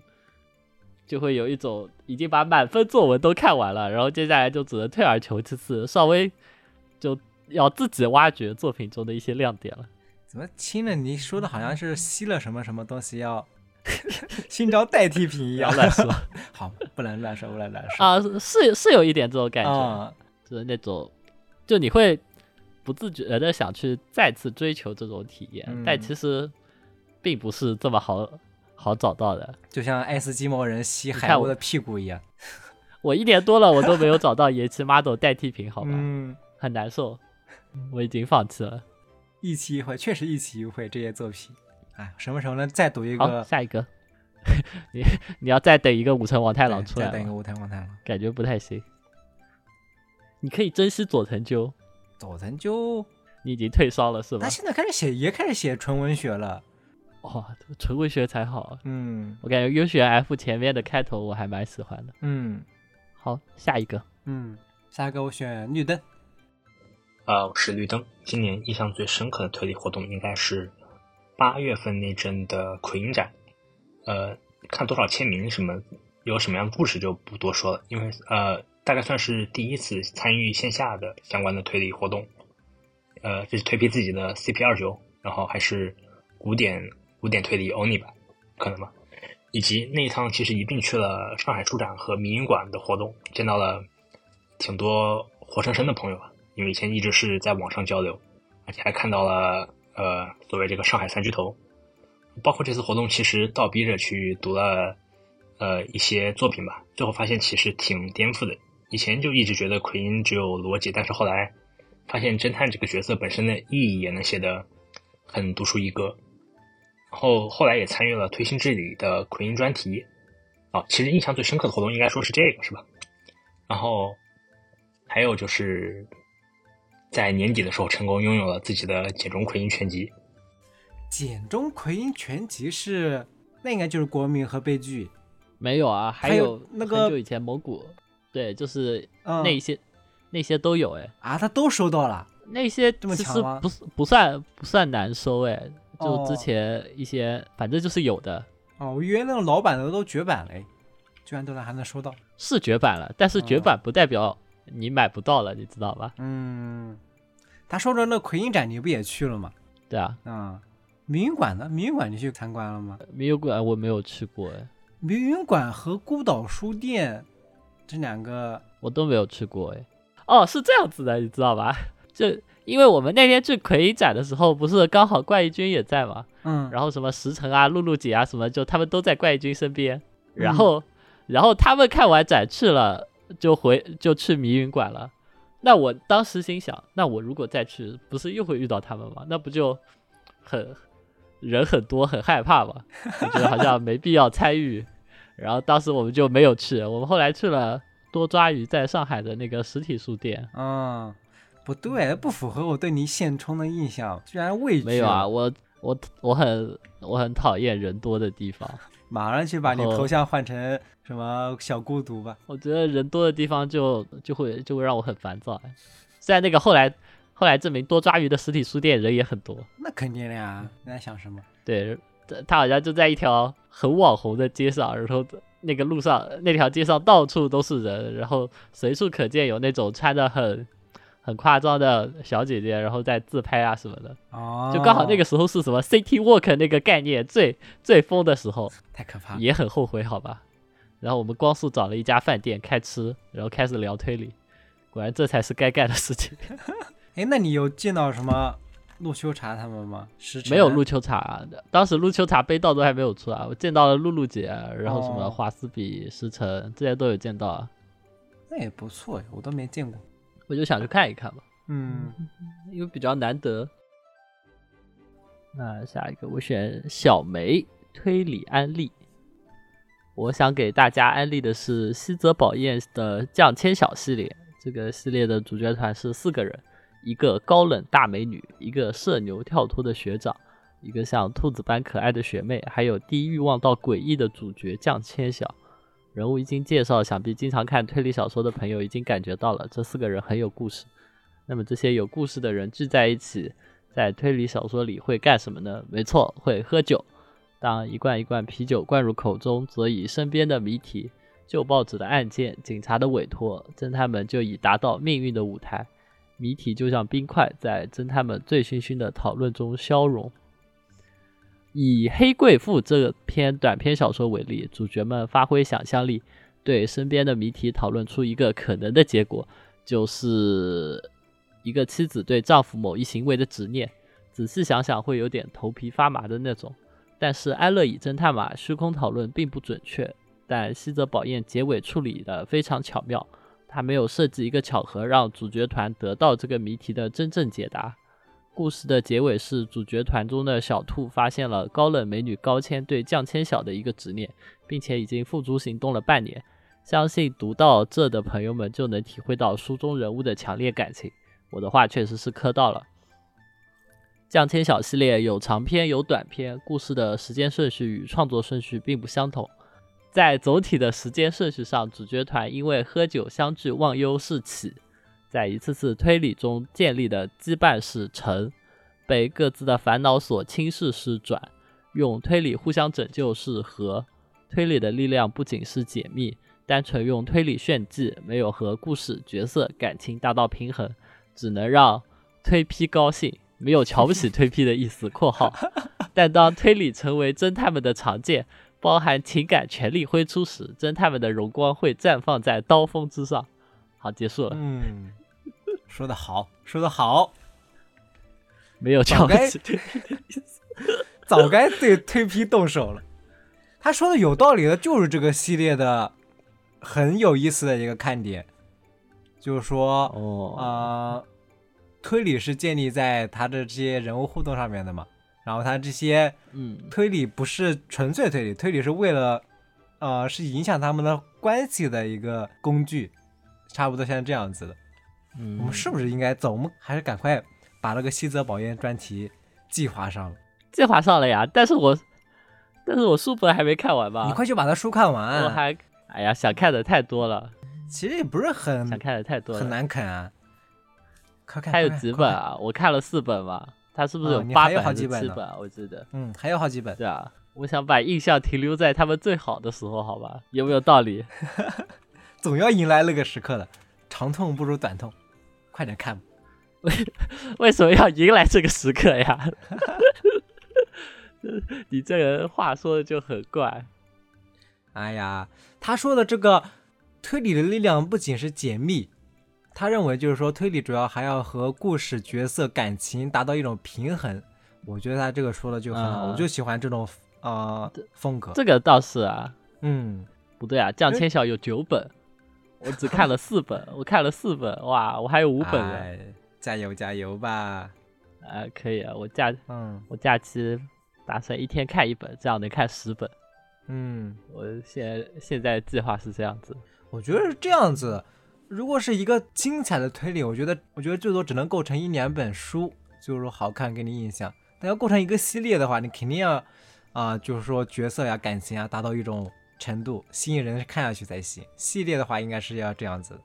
就会有一种已经把满分作文都看完了，然后接下来就只能退而求其次，稍微就要自己挖掘作品中的一些亮点了。怎么亲了你说的好像是吸了什么什么东西要 寻找代替品一样？乱说 好，不能乱说，不能乱说。啊，是是有一点这种感觉，啊，就是那种，就你会不自觉的想去再次追求这种体验，但嗯其实并不是这么好好找到的。就像爱斯基摩人吸海鸥看我的屁股一样。我一年多了，我都没有找到延期 model 代替品，好吧，嗯，很难受，我已经放弃了。一期一会，确实一期一会这些作品。哎，什么时候能再读一好，个？下一个，你你要再等一个武藤王太郎出来吗，再等一个武藤王太郎。感觉不太行。你可以珍惜佐藤鸠，佐藤鸠你已经退烧了是吧他？现在开始写，也开始写纯文学了。哇、纯文学才好。嗯我感觉优选 F 前面的开头我还蛮喜欢的。嗯好，下一个，嗯，下一个我选绿灯。呃，我是绿灯。今年印象最深刻的推理活动应该是八月份那阵的奎因展。呃，看多少签名什么，有什么样的故事就不多说了，因为呃，大概算是第一次参与线下的相关的推理活动。呃，这是推批自己的 CP 二九，然后还是古典古典推理 Oni 吧，可能吧。以及那一趟其实一并去了上海书展和迷影馆的活动，见到了挺多活生生的朋友啊。因为以前一直是在网上交流，而且还看到了呃所谓这个上海三巨头，包括这次活动其实倒逼着去读了呃一些作品吧，最后发现其实挺颠覆的。以前就一直觉得奎因只有逻辑，但是后来发现侦探这个角色本身的意义也能写得很独树一格。然后后来也参与了推心置理的奎因专题，啊，其实印象最深刻的活动应该说是这个是吧？然后还有就是在年底的时候成功拥有了自己的简中奎因全集。简中奎因全集是，那应该就是国民和悲剧。没有啊，还还有有那个很久以前蒙古，对，就是嗯那一些、那些都有哎，啊，他都收到了。那些这么其实强吗不是不算不算难收哎，就哦之前一些、反正就是有的哦，我以为那种老版的都绝版了，哎居然都能还能收到。是绝版了，但是绝哦版不代表你买不到了，你知道吧？嗯，他说的那奎因展你不也去了吗？对啊，啊、迷云馆呢？迷云馆你去参观了吗？迷游馆我没有去过哎，迷云馆和孤岛书店这两个，我都没有去过哎。哦，是这样子的，你知道吧？就因为我们那天去奎影展的时候，不是刚好怪异君也在嘛，嗯，然后什么石城啊、露露姐啊什么，就他们都在怪异君身边，然嗯后、然后他们看完展去了，就回就去迷云馆了。那我当时心想，那我如果再去，不是又会遇到他们吗？那不就很人很多，很害怕吗？我觉得好像没必要参与。然后当时我们就没有去，我们后来去了多抓鱼在上海的那个实体书店。嗯，不对，不符合我对你现充的印象，居然畏惧。没有啊，，我我我很我很讨厌人多的地方。马上去把你头像换成什么小孤独吧。我觉得人多的地方就就会就会让我很烦躁。虽然那个后来后来证明多抓鱼的实体书店人也很多，那肯定的呀，你在想什么？对，他他好像就在一条很网红的街上，然后那个路上那条街上到处都是人，然后随处可见有那种穿的很很夸张的小姐姐，然后在自拍啊什么的，哦，就刚好那个时候是什么 City Walk 那个概念最最疯的时候，太可怕了。也很后悔，好吧。然后我们光速找了一家饭店开吃，然后开始聊推理，果然这才是该干的事情。哎，那你有见到什么陆秋茶他们吗？没有陆秋茶，当时陆秋茶杯道都还没有出啊，我见到了露露姐，然后什么哦华斯比、石城这些都有见到啊，那也不错，我都没见过。我就想去看一看嘛，嗯，因为比较难得。那下一个我选小梅推理安利，我想给大家安利的是西泽保彦的降千晓系列，这个系列的主角团是四个人，一个高冷大美女，一个社牛跳脱的学长，一个像兔子般可爱的学妹，还有低欲望到诡异的主角降千晓。人物一经介绍，想必经常看推理小说的朋友已经感觉到了，这四个人很有故事。那么这些有故事的人聚在一起，在推理小说里会干什么呢？没错，会喝酒。当一罐一罐啤酒灌入口中，则以身边的谜题、旧报纸的案件、警察的委托，侦探们就已达到命运的舞台。谜题就像冰块，在侦探们醉醺醺的讨论中消融。以《黑贵妇》这篇短篇小说为例，主角们发挥想象力，对身边的谜题讨论出一个可能的结果，就是一个妻子对丈夫某一行为的执念。仔细想想，会有点头皮发麻的那种。但是安乐椅侦探嘛，虚空讨论并不准确，但西泽宝彦结尾处理的非常巧妙，他没有设计一个巧合让主角团得到这个谜题的真正解答。故事的结尾是主角团中的小兔发现了高冷美女高千对降千晓的一个执念，并且已经付诸行动了半年。相信读到这的朋友们就能体会到书中人物的强烈感情。我的话确实是磕到了。降千晓系列有长篇有短篇，故事的时间顺序与创作顺序并不相同。在总体的时间顺序上，主角团因为喝酒相聚，忘忧是起。在一次次推理中建立的羁绊是成，被各自的烦恼所轻视是转，用推理互相拯救是和。推理的力量不仅是解密，单纯用推理炫技，没有和故事、角色、感情达到平衡，只能让推批高兴，没有瞧不起推批的意思（括号）。但当推理成为侦探们的常见，包含情感全力挥出时，侦探们的荣光会绽放在刀锋之上。好，结束了。嗯，说的好，说的好，没有瞧不起推批的意思。早该对推批动手了。他说的有道理的，就是这个系列的很有意思的一个看点，就是说，哦，呃，推理是建立在他的这些人物互动上面的嘛。然后他这些嗯，推理不是纯粹推理，推理是为了，呃，是影响他们的关系的一个工具，差不多现在这样子的。嗯，我们是不是应该走？我们还是赶快把那个西泽保彦专题计划上了。计划上了呀？但是我，但是我书本还没看完吧？你快去把他书看完。我还，哎呀，想看的太多了，其实也不是很想看的太多了，很难啃啊。快看，还有几本啊？我看了四本嘛，他是不是有八本还好几本呢是七本啊？我记得。嗯，还有好几本。对啊，我想把印象停留在他们最好的时候，好吧？有没有道理？总要迎来那个时刻的，长痛不如短痛，快点看为。为什么要迎来这个时刻呀？你这人话说的就很怪。哎呀，他说的这个推理的力量不仅是解密，他认为就是说推理主要还要和故事、角色、感情达到一种平衡。我觉得他这个说的就很好，嗯我就喜欢这种呃风格。这个倒是啊，嗯，不对啊，降千晓有九本，我只看了四本，我看了四本，哇，我还有五本呢。哎加油加油吧。啊，可以啊，我假嗯我假期打算一天看一本，这样能看十本。嗯，我现现在计划是这样子。我觉得是这样子。如果是一个精彩的推理，我觉得我觉得最多只能构成一两本书，就是说好看给你印象。但要构成一个系列的话，你肯定要啊、就是说角色呀、感情啊达到一种程度，吸引人看下去才行。系列的话应该是要这样子，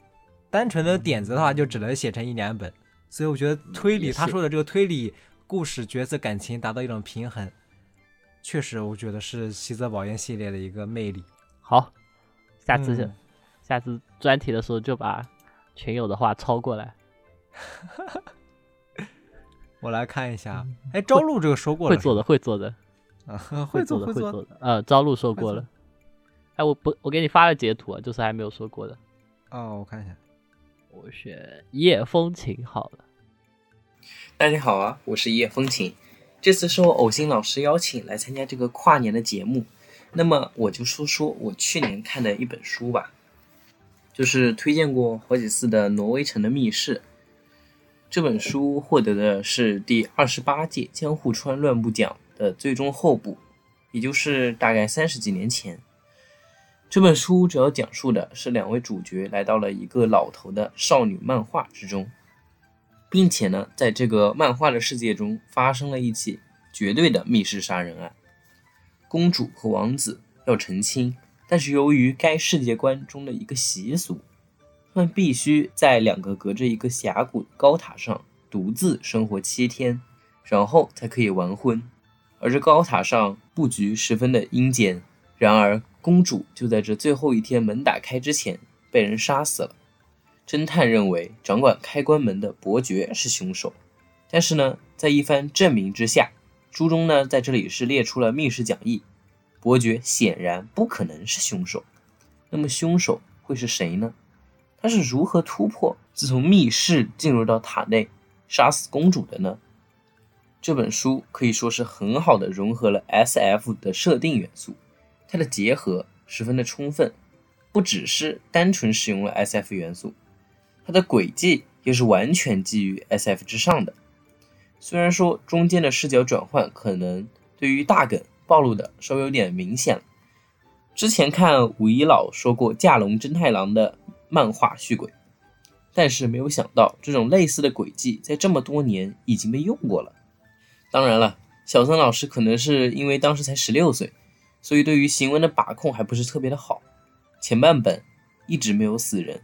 单纯的点子的话就只能写成一两本。所以我觉得推理他说的这个推理故事、角色、感情达到一种平衡，确实我觉得是西泽保彦系列的一个魅力。好，下次、嗯下次专题的时候就把群友的话抄过来。我来看一下，哎，朝露这个说过了会做的，会做的，啊，会做的，会做做的。呃，朝露说过了。哎，我不，我给你发了截图啊，就是还没有说过的。哦，我看一下，我选一夜风情好了。大家好啊，我是一夜风情。这次是我偶星老师邀请来参加这个跨年的节目，那么我就说说我去年看的一本书吧，就是推荐过好几次的《挪威城的密室》。这本书获得的是第二十八届江户川乱步奖的最终候补，也就是大概三十几年前。这本书主要讲述的是两位主角来到了一个老头的少女漫画之中，并且呢，在这个漫画的世界中发生了一起绝对的密室杀人案。公主和王子要成亲，但是由于该世界观中的一个习俗，他们必须在两个隔着一个峡谷的高塔上独自生活七天，然后才可以完婚。而这高塔上布局十分的阴间，然而公主就在这最后一天门打开之前被人杀死了。侦探认为掌管开关门的伯爵是凶手，但是呢，在一番证明之下，书中呢在这里是列出了密室讲义，伯爵显然不可能是凶手。那么凶手会是谁呢？他是如何突破自从密室进入到塔内杀死公主的呢？这本书可以说是很好的融合了 S.F 的设定元素，它的结合十分的充分，不只是单纯使用了 S.F 元素，它的轨迹也是完全基于 S.F 之上的。虽然说中间的视角转换可能对于大梗暴露的稍微有点明显了。之前看五一老说过架龙真太郎的漫画续轨，但是没有想到这种类似的轨迹在这么多年已经被用过了。当然了，小森老师可能是因为当时才十六岁，所以对于行文的把控还不是特别的好。前半本一直没有死人，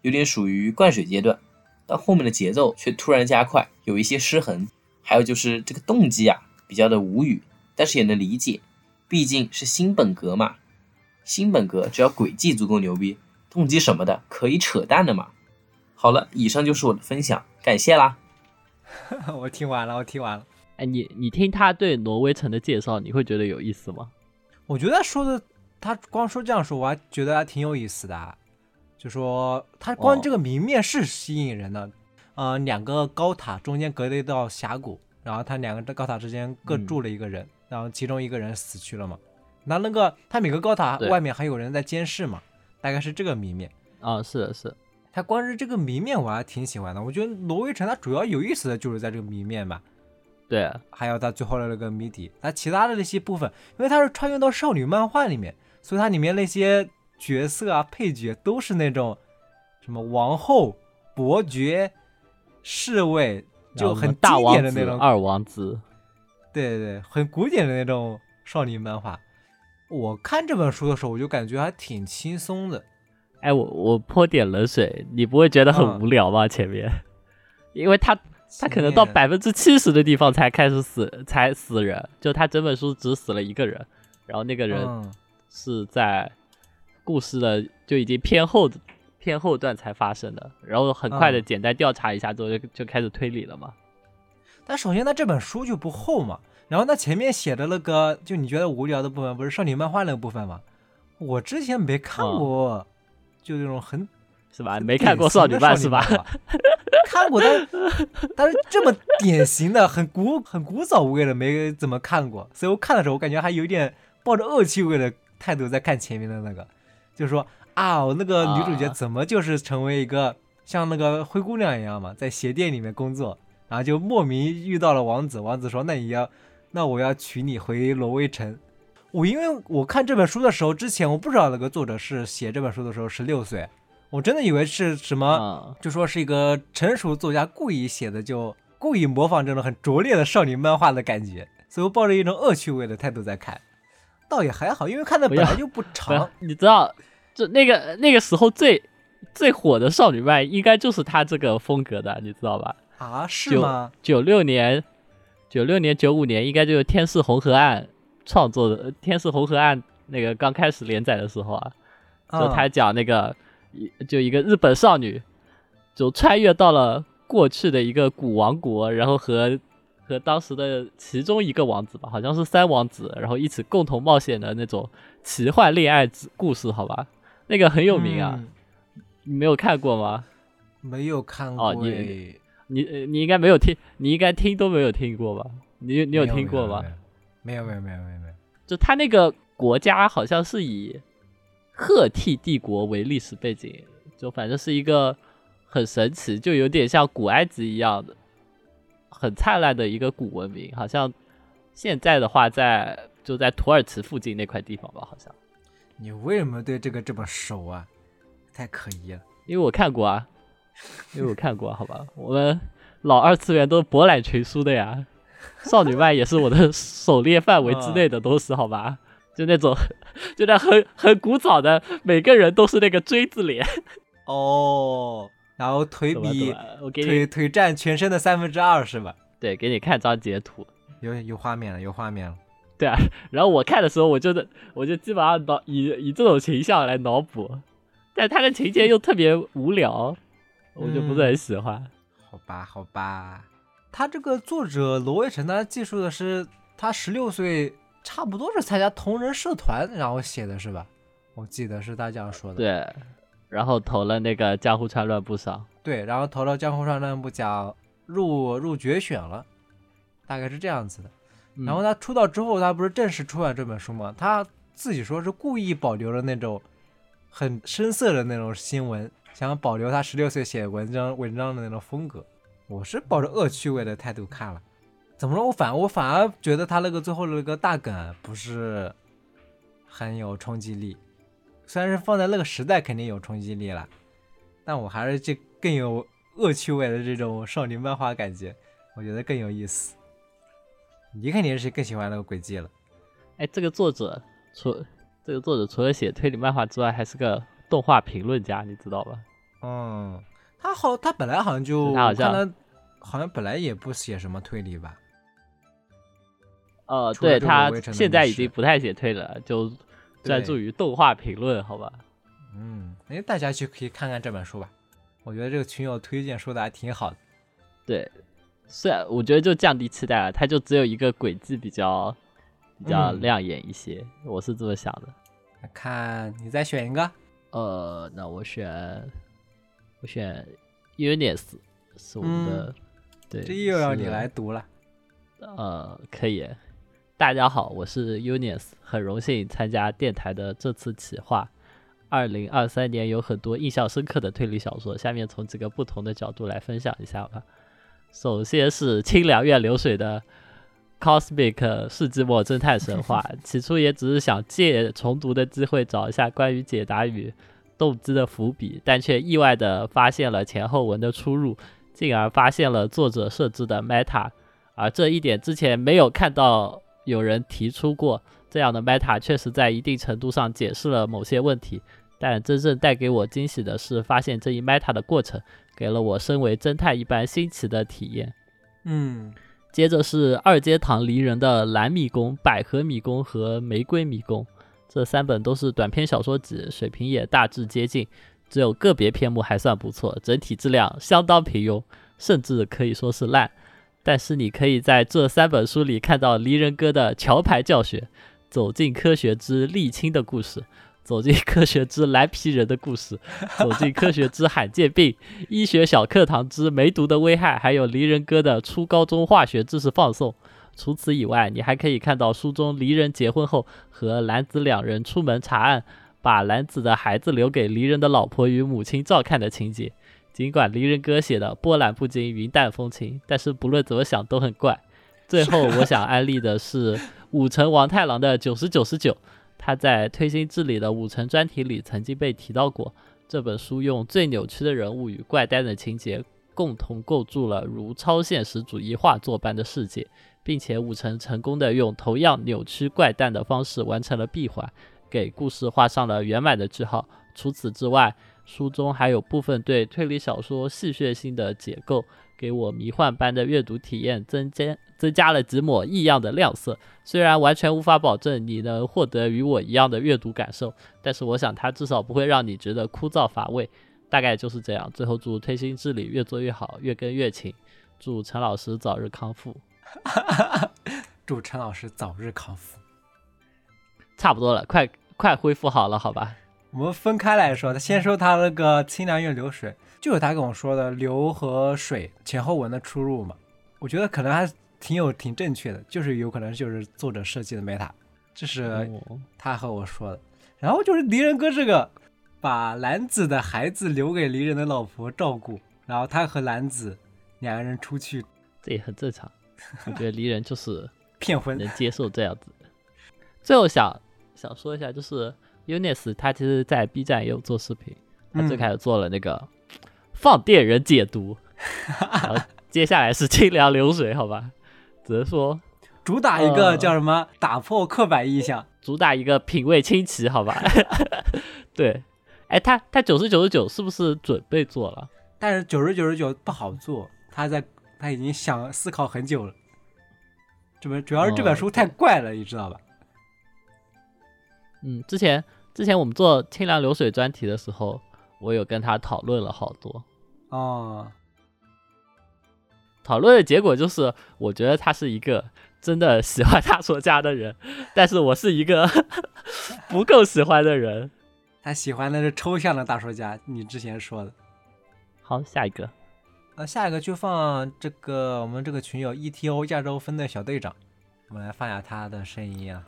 有点属于灌水阶段，到后面的节奏却突然加快，有一些失衡。还有就是这个动机啊，比较的无语，但是也能理解，毕竟是新本格嘛。新本格只要轨迹足够牛逼，动机什么的可以扯淡的嘛。好了，以上就是我的分享，感谢啦。我听完了，我听完了。哎，你你听他对挪威城的介绍，你会觉得有意思吗？我觉得说的，他光说这样说，我还觉得还挺有意思的啊。就说他光这个明面是吸引人的，呃，两个高塔中间隔了一道峡谷，然后他两个高塔之间各住了一个人，然后其中一个人死去了嘛。那那个他每个高塔外面还有人在监视嘛，大概是这个谜面。啊，是的，是，他光是这个谜面我还挺喜欢的，我觉得挪威城它主要有意思的就是在这个谜面吧，对，还有他最后的那个谜底，他其他的那些部分，因为它是穿越到少女漫画里面，所以它里面那些角色啊、配角都是那种什么王后、伯爵、侍卫，就很经大王的那种，二王子，对对对，很古典的那种少女漫画。我看这本书的时候，我就感觉还挺轻松的。哎，我我泼点冷水，你不会觉得很嗯无聊吗？前面，因为他他可能到百分之七十的地方才开始死，才死人，就他整本书只死了一个人，然后那个人嗯是在故事的就已经偏后偏后段才发生的，然后很快的嗯简单调查一下之后就就开始推理了嘛。但首先，他这本书就不厚嘛，然后他前面写的那个，就你觉得无聊的部分，不是少女漫画那个部分吗？我之前没看嗯过，就那种很是吧？没看过少女漫是吧？看过，但是但是这么典型的、很古、很古早味的没怎么看过，所以我看的时候，我感觉还有点抱着恶趣味的态度在看前面的那个，就是说啊，我那个女主角啊怎么就是成为一个像那个灰姑娘一样嘛，在鞋店里面工作，然后就莫名遇到了王子，王子说那你要，那我要娶你回挪威城。我因为我看这本书的时候，之前我不知道那个作者是写这本书的时候十六岁，我真的以为是什么。嗯，就说是一个成熟作家故意写的，就故意模仿这种很拙劣的少女漫画的感觉，所以我抱着一种恶趣味的态度在看，倒也还好，因为看的本来就不长，你知道，就那个那个时候最最火的少女漫，应该就是他这个风格的，你知道吧？啊，是就吗？九六年、九六年、九五年，应该就是《天使红河岸》创作的，《天使红河岸》那个刚开始连载的时候啊，就嗯他讲那个，一就一个日本少女，就穿越到了过去的一个古王国，然后和和当时的其中一个王子吧，好像是三王子，然后一起共同冒险的那种奇幻恋爱之故事，好吧？那个很有名啊，嗯你没有看过吗？没有看过哦你你呃你应该没有听，你应该听都没有听过吧？你你有听过吗？？没有没有没有没有没有，就他那个国家好像是以赫梯帝国为历史背景，就反正是一个很神奇，就有点像古埃及一样的很灿烂的一个古文明，好像现在的话在就在土耳其附近那块地方吧，好像。你为什么对这个这么熟啊？太可疑了。因为我看过啊，因为我看过，好吧，我们老二次元都博览群书的呀，少女漫也是我的 狩猎范围之内的东西，好吧，就那种，就那很很古早的，每个人都是那个锥子脸，哦，然后腿比我给腿你腿占全身的三分之二是吧？对，给你看张截图，有有画面了，有画面了。对啊，然后我看的时候，我就我就基本上脑以以这种形象来脑补，但他的情节又特别无聊，我就不是很喜欢。好吧，好吧，他这个作者罗卫辰，他记述的是他十六岁，差不多是参加同人社团，然后写的是吧？我记得是他这样说的。对，然后投了那个江湖川乱步赏。对，然后投了江湖川乱步奖，入入决选了，大概是这样子的。嗯然后他出道之后，他不是正式出版这本书吗？他自己说是故意保留了那种很深色的那种新闻，想保留他十六岁写文章文章的那种风格。我是抱着恶趣味的态度看了，怎么说？我反我反而觉得他那个最后的那个大梗啊不是很有冲击力，虽然是放在那个时代肯定有冲击力了，但我还是这更有恶趣味的这种少女漫画感觉，我觉得更有意思。你肯定是更喜欢那个轨迹了。哎，这个作者除这个作者除了写推理漫画之外，还是个动画评论家，你知道吧？嗯，他好，他本来好像就他好像好像本来也不写什么推理吧？呃，对他现在已经不太写推了，就专注于动画评论，好吧？嗯，哎，大家去可以看看这本书吧。我觉得这个群友推荐说的还挺好的。对，虽然我觉得就降低期待了，它就只有一个轨迹比较比较嗯亮眼一些，我是这么想的。看你再选一个。呃，那我选我选 Unis 是我们的，对，嗯这又要你来读了。呃，可以。大家好，我是 Unis，很荣幸参加电台的这次企划。二零二三年有很多印象深刻的推理小说，下面从几个不同的角度来分享一下吧。首先是清凉院流水的 Cosmic 世纪末侦探神话，起初也只是想借重读的机会找一下关于解答与动机的伏笔，但却意外的发现了前后文的出入，进而发现了作者设置的 meta，而这一点之前没有看到有人提出过。这样的 meta 确实在一定程度上解释了某些问题，但真正带给我惊喜的是发现这一 meta 的过程，给了我身为侦探一般新奇的体验。嗯接着是二阶堂离人的蓝迷宫、百合迷宫和玫瑰迷宫，这三本都是短篇小说集，水平也大致接近，只有个别篇目还算不错，整体质量相当平庸，甚至可以说是烂。但是你可以在这三本书里看到离人哥的桥牌教学，走进科学之沥青的故事，走进科学之蓝 皮人的故事，走进科学之罕见病，医学小课堂之梅毒的危害，还有离人哥的初高中化学知识放送。除此以外，你还可以看到书中离人结婚后和兰子两人出门查案，把兰子的孩子留给离人的老婆与母亲照看的情节。尽管离人哥写的波澜不惊、云淡风轻，但是不论怎么想都很怪。最后，我想安利的是武城王太郎的九十九十九，他在推心置理的武城专题里曾经被提到过。这本书用最扭曲的人物与怪诞的情节，共同构筑了如超现实主义画作般的世界，并且武城成功的用同样扭曲怪诞的方式完成了闭环，给故事画上了圆满的句号。除此之外，书中还有部分对推理小说戏谑性的解构，给我迷幻般的阅读体验增加增加了几抹异样的亮色。虽然完全无法保证你能获得与我一样的阅读感受，但是我想它至少不会让你觉得枯燥乏味。大概就是这样。最后祝推心置理越做越好，越更越勤。祝陈老师早日康复。祝陈老师早日康复。差不多了，快快恢复好了，好吧？我们分开来说，他先说他那个清凉院流水，就是他跟我说的流和水前后文的出入嘛。我觉得可能还挺有挺正确的，就是有可能就是作者设计的 meta，这是哦他和我说的。然后就是离人哥这个，把兰子的孩子留给离人的老婆照顾，然后他和兰子两个人出去这也很正常。我觉得离人就是 骗婚能。接受这样子。最后想想说一下，就是 Unis 他其实在 B 站也有做视频，他最嗯开始做了那个放电人解读，然后接下来是清凉流水，好吧，只能说主打一个呃叫什么打破刻板印象。主打一个品味清奇，好吧，对，哎，他他九十九十九是不是准备做了？但是九十九十九不好做，他在他已经想思考很久了。这本主要是这本哦书太怪了，你知道吧？嗯，之前之前我们做清凉流水专题的时候，我有跟他讨论了好多，哦，讨论的结果就是，我觉得他是一个真的喜欢大作家的人，但是我是一个不够喜欢的人。他喜欢的是抽象的大说家，你之前说的。好，下一个，呃，下一个就放这个我们这个群友 ETO 亚洲分队小队长，我们来放下他的声音啊。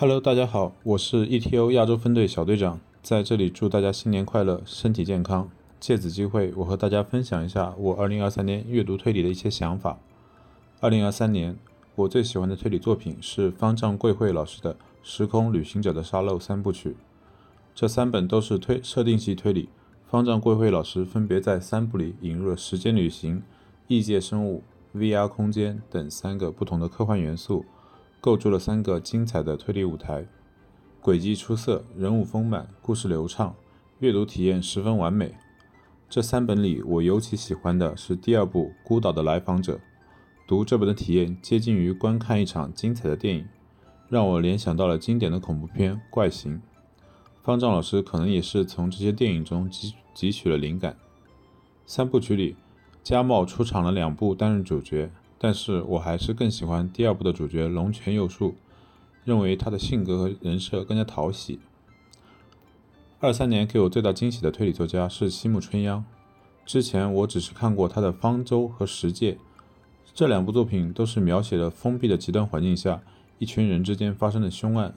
Hello，大家好，我是 ETO 亚洲分队小队长，在这里祝大家新年快乐，身体健康。借此机会，我和大家分享一下我2023年阅读推理的一些想法。2023年，我最喜欢的推理作品是方丈贵惠老师的《时空旅行者的沙漏》三部曲。这三本都是推设定系推理，方丈贵惠老师分别在三部里引入了时间旅行、异界生物、VR 空间等三个不同的科幻元素。构筑了三个精彩的推理舞台，轨迹出色，人物丰满，故事流畅，阅读体验十分完美。这三本里，我尤其喜欢的是第二部《孤岛的来访者》。读这本的体验接近于观看一场精彩的电影，让我联想到了经典的恐怖片《怪形》。方丈老师可能也是从这些电影中汲汲取了灵感。三部曲里，加茂出场了两部担任主角。但是我还是更喜欢第二部的主角龙泉佑树，认为他的性格和人设更加讨喜。二三年给我最大惊喜的推理作家是西木春央，之前我只是看过他的《方舟》和《十戒》，这两部作品都是描写了封闭的极端环境下一群人之间发生的凶案，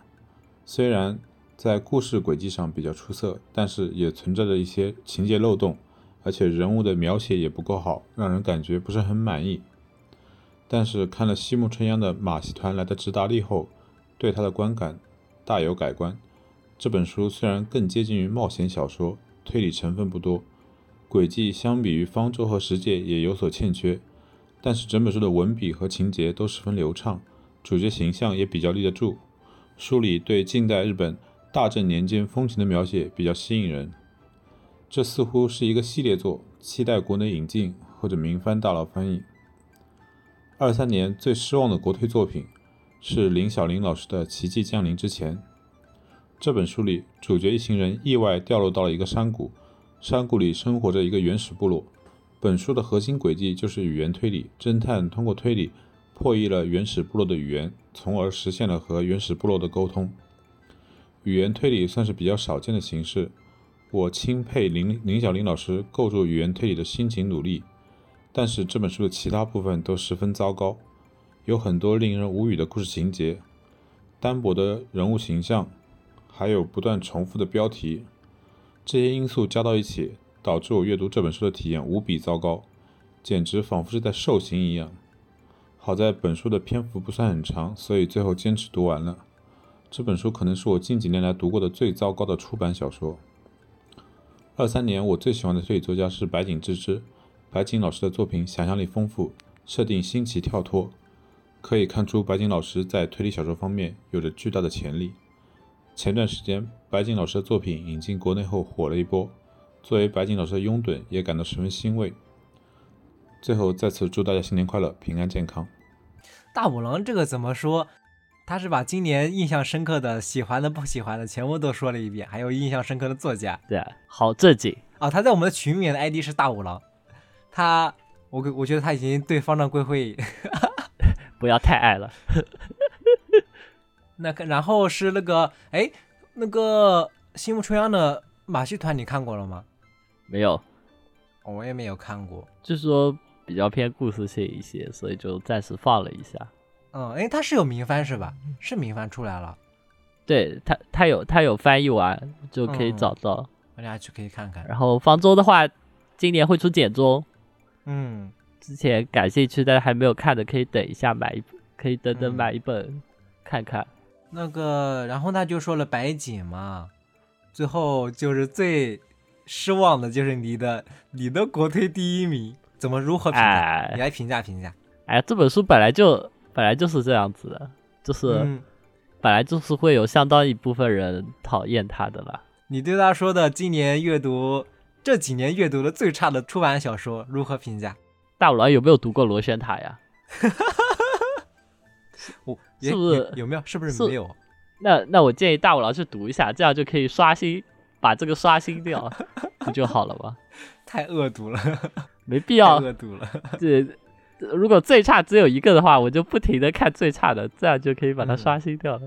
虽然在故事轨迹上比较出色，但是也存在着一些情节漏洞，而且人物的描写也不够好，让人感觉不是很满意。但是看了西木春央的《马戏团来的直达力》后，对他的观感大有改观。这本书虽然更接近于冒险小说，推理成分不多，轨迹相比于《方舟》和《十戒》也有所欠缺，但是整本书的文笔和情节都十分流畅，主角形象也比较立得住。书里对近代日本大正年间风情的描写比较吸引人。这似乎是一个系列作，期待国内引进或者明翻大佬翻译。二三年最失望的国推作品是林小玲老师的《奇迹降临之前》。这本书里，主角一行人意外掉落到了一个山谷，山谷里生活着一个原始部落。本书的核心轨迹就是语言推理，侦探通过推理破译了原始部落的语言，从而实现了和原始部落的沟通。语言推理算是比较少见的形式，我钦佩林林小玲老师构筑语言推理的辛勤努力。但是这本书的其他部分都十分糟糕，有很多令人无语的故事情节，单薄的人物形象，还有不断重复的标题，这些因素加到一起，导致我阅读这本书的体验无比糟糕，简直仿佛是在受刑一样。好在本书的篇幅不算很长，所以最后坚持读完了。这本书可能是我近几年来读过的最糟糕的出版小说。二三年我最喜欢的推理作家是白井智之。白井老师的作品想象力丰富，设定新奇跳脱，可以看出白井老师在推理小说方面有着巨大的潜力。前段时间，白井老师的作品引进国内后火了一波，作为白井老师的拥趸，也感到十分欣慰。最后再次祝大家新年快乐，平安健康。大五郎这个怎么说？他是把今年印象深刻的、喜欢的、不喜欢的全部都说了一遍，还有印象深刻的作家。对啊，好正经啊！他在我们的群里面的 ID 是大五郎。他，我我觉得他已经对方丈贵惠 不要太爱了。那个，然后是那个，哎，那个新木春央的马戏团，你看过了吗？没有，我也没有看过。就是说比较偏故事性一些，所以就暂时放了一下。嗯，哎，他是有明翻是吧？是明翻出来了。对他，他有他有翻译完就可以找到，大家去可以看看。然后方舟的话，今年会出简中。嗯，之前感兴趣但还没有看的，可以等一下买一，可以等等买一本、嗯、看看。那个，然后他就说了白锦嘛，最后就是最失望的就是你的你的国推第一名，怎么如何评价？哎你来评价评价。哎，这本书本来就本来就是这样子的，就是、嗯，本来就是会有相当一部分人讨厌他的啦。你对他说的今年阅读这几年阅读的最差的出版小说如何评价？大五郎有没有读过《螺旋塔》呀？我、也是不是有有没有？是不是是没有？那那我建议大五郎去读一下，这样就可以刷新，把这个刷新掉，不就好了吗？太恶毒了，没必要。恶毒了。这如果最差只有一个的话，我就不停的看最差的，这样就可以把它嗯刷新掉了。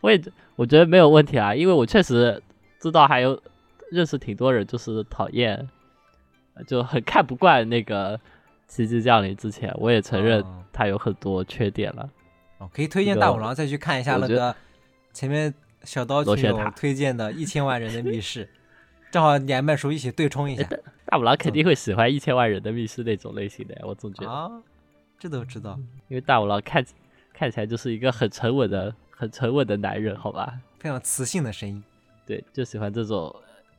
我也我觉得没有问题啊，因为我确实知道还有认识挺多人就是讨厌，就很看不惯那个《奇迹降临》之前，我也承认哦它有很多缺点了。哦，可以推荐大五郎再去看一下那个前面小刀群友螺旋塔推荐的《一千万人的密室》，正好两本书一起对冲一下大五郎肯定会喜欢《一千万人的密室》那种类型的，我总觉得，啊。这都知道，因为大五郎看看起来就是一个很沉稳的、很沉稳的男人，好吧？非常磁性的声音。对，就喜欢这种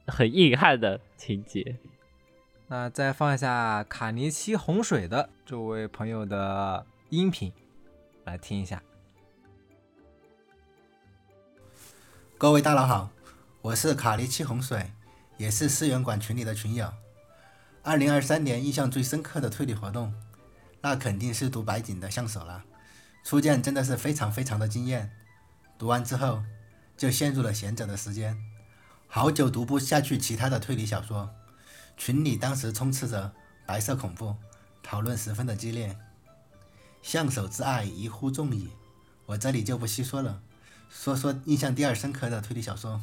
很硬汉的情节。那再放一下卡尼奇洪水的这位朋友的音频，来听一下。各位大佬好，我是卡尼奇洪水，也是思源馆群里的群友。二零二三年印象最深刻的推理活动，那肯定是读白井的相手了。初见真的是非常非常的惊艳，读完之后就陷入了闲着的时间，好久读不下去其他的推理小说。群里当时充斥着白色恐怖，讨论十分的激烈。相手之爱一呼众矣，我这里就不细说了。说说印象第二深刻的推理小说，《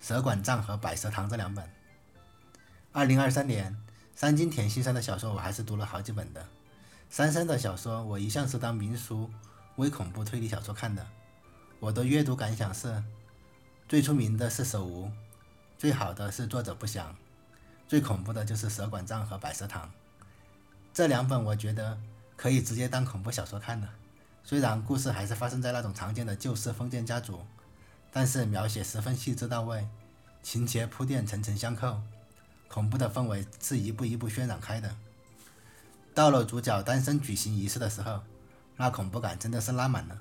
蛇馆藏》和《百蛇堂》这两本。二零二三年，山金田信三的小说我还是读了好几本的。三三的小说我一向是当民俗微恐怖推理小说看的。我的阅读感想是：最出名的是手无，最好的是作者不详，最恐怖的就是《蛇馆藏》和《百蛇堂》。这两本我觉得可以直接当恐怖小说看的。虽然故事还是发生在那种常见的旧式封建家族，但是描写十分细致到位，情节铺垫层层相扣，恐怖的氛围是一步一步渲染开的。到了主角单身举行仪式的时候，那恐怖感真的是拉满了，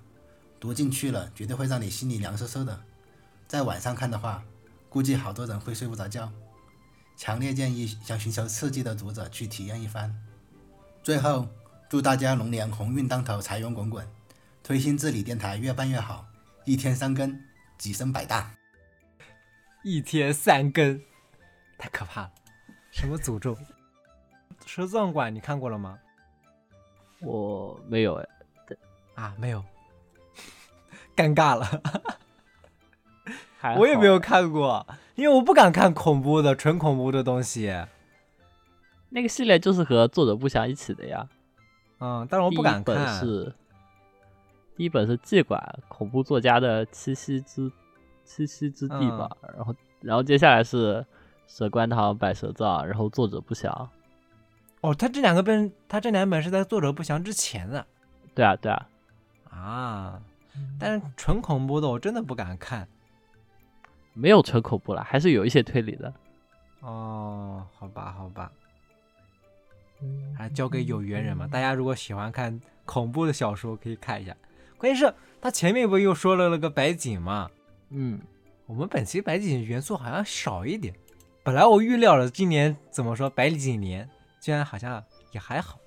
读进去了绝对会让你心里凉飕飕的。在晚上看的话，估计好多人会睡不着觉。强烈建议想寻求刺激的读者去体验一番。最后。祝大家龙年鸿运当头，财源滚滚，推心置理电台越办越好，一天三更，跻身百大。一天三更，太可怕了！什么诅咒？蛇藏馆你看过了吗？我没有哎，啊，没有，尴尬了。还我也没有看过，因为我不敢看恐怖的、纯恐怖的东西。那个系列就是和作者不详一起的呀。嗯，但是我不敢第一本看。是第一本是妓馆恐怖作家的栖息之栖息之地吧，嗯然后然后接下来是蛇关堂、百蛇藏，然后作者不详。哦，他这两个本，他这两本是在作者不详之前的对啊，对啊，啊。但是纯恐怖的我真的不敢看。没有纯恐怖了，还是有一些推理的。哦，好吧，好吧，还交给有缘人嘛。大家如果喜欢看恐怖的小说，可以看一下。关键是他前面不又说了那个白景嘛？嗯，我们本期白景元素好像少一点。本来我预料了今年怎么说白景年，居然好像也还好，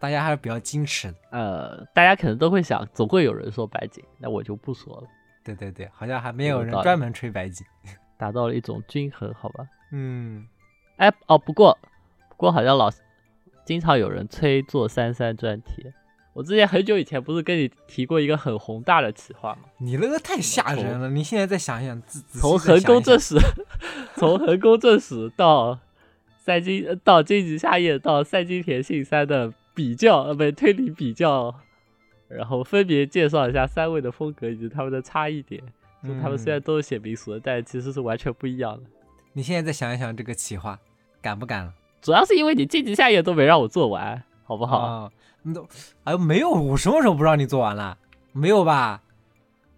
大家还是比较矜持的。呃，大家可能都会想，总会有人说白景，那我就不说了，对对对，好像还没有人专门吹白井。达到了一种均衡，好吧？嗯，哎，哦，不过不过好像老经常有人催做三三专题。我之前很久以前不是跟你提过一个很宏大的企划吗？你那个太吓人了，你现在再想一想，仔仔细从横宫正史，从横宫正史到三金呃到荆棘夏夜到三金田信三的比较，呃，不推理比较，然后分别介绍一下三位的风格以及他们的差异点。就他们虽然都是写民俗的，但其实是完全不一样的。你现在再想一想这个企划，敢不敢了？主要是因为你晋级下夜都没让我做完，好不好？啊，你都哎呦没有，我什么时候不让你做完了？没有吧？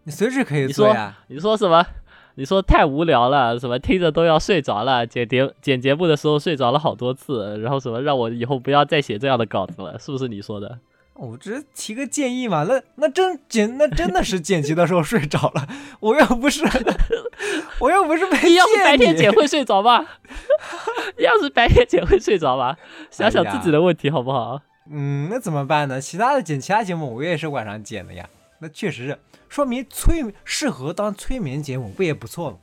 你随时可以做呀。你说什么？你说太无聊了，什么听着都要睡着了，剪节剪节目的时候睡着了好多次，然后什么让我以后不要再写这样的稿子了，是不是你说的？我只是提个建议嘛，那那真剪那真的是剪辑的时候睡着了，我又不是 我又不是被你 要是白天剪会睡着吗？你 要是白天剪会睡着吗？想想自己的问题好不好？嗯，那怎么办呢？其他的剪其他节目我也是晚上剪的呀，那确实是说明催适合当催眠节目不也不错吗？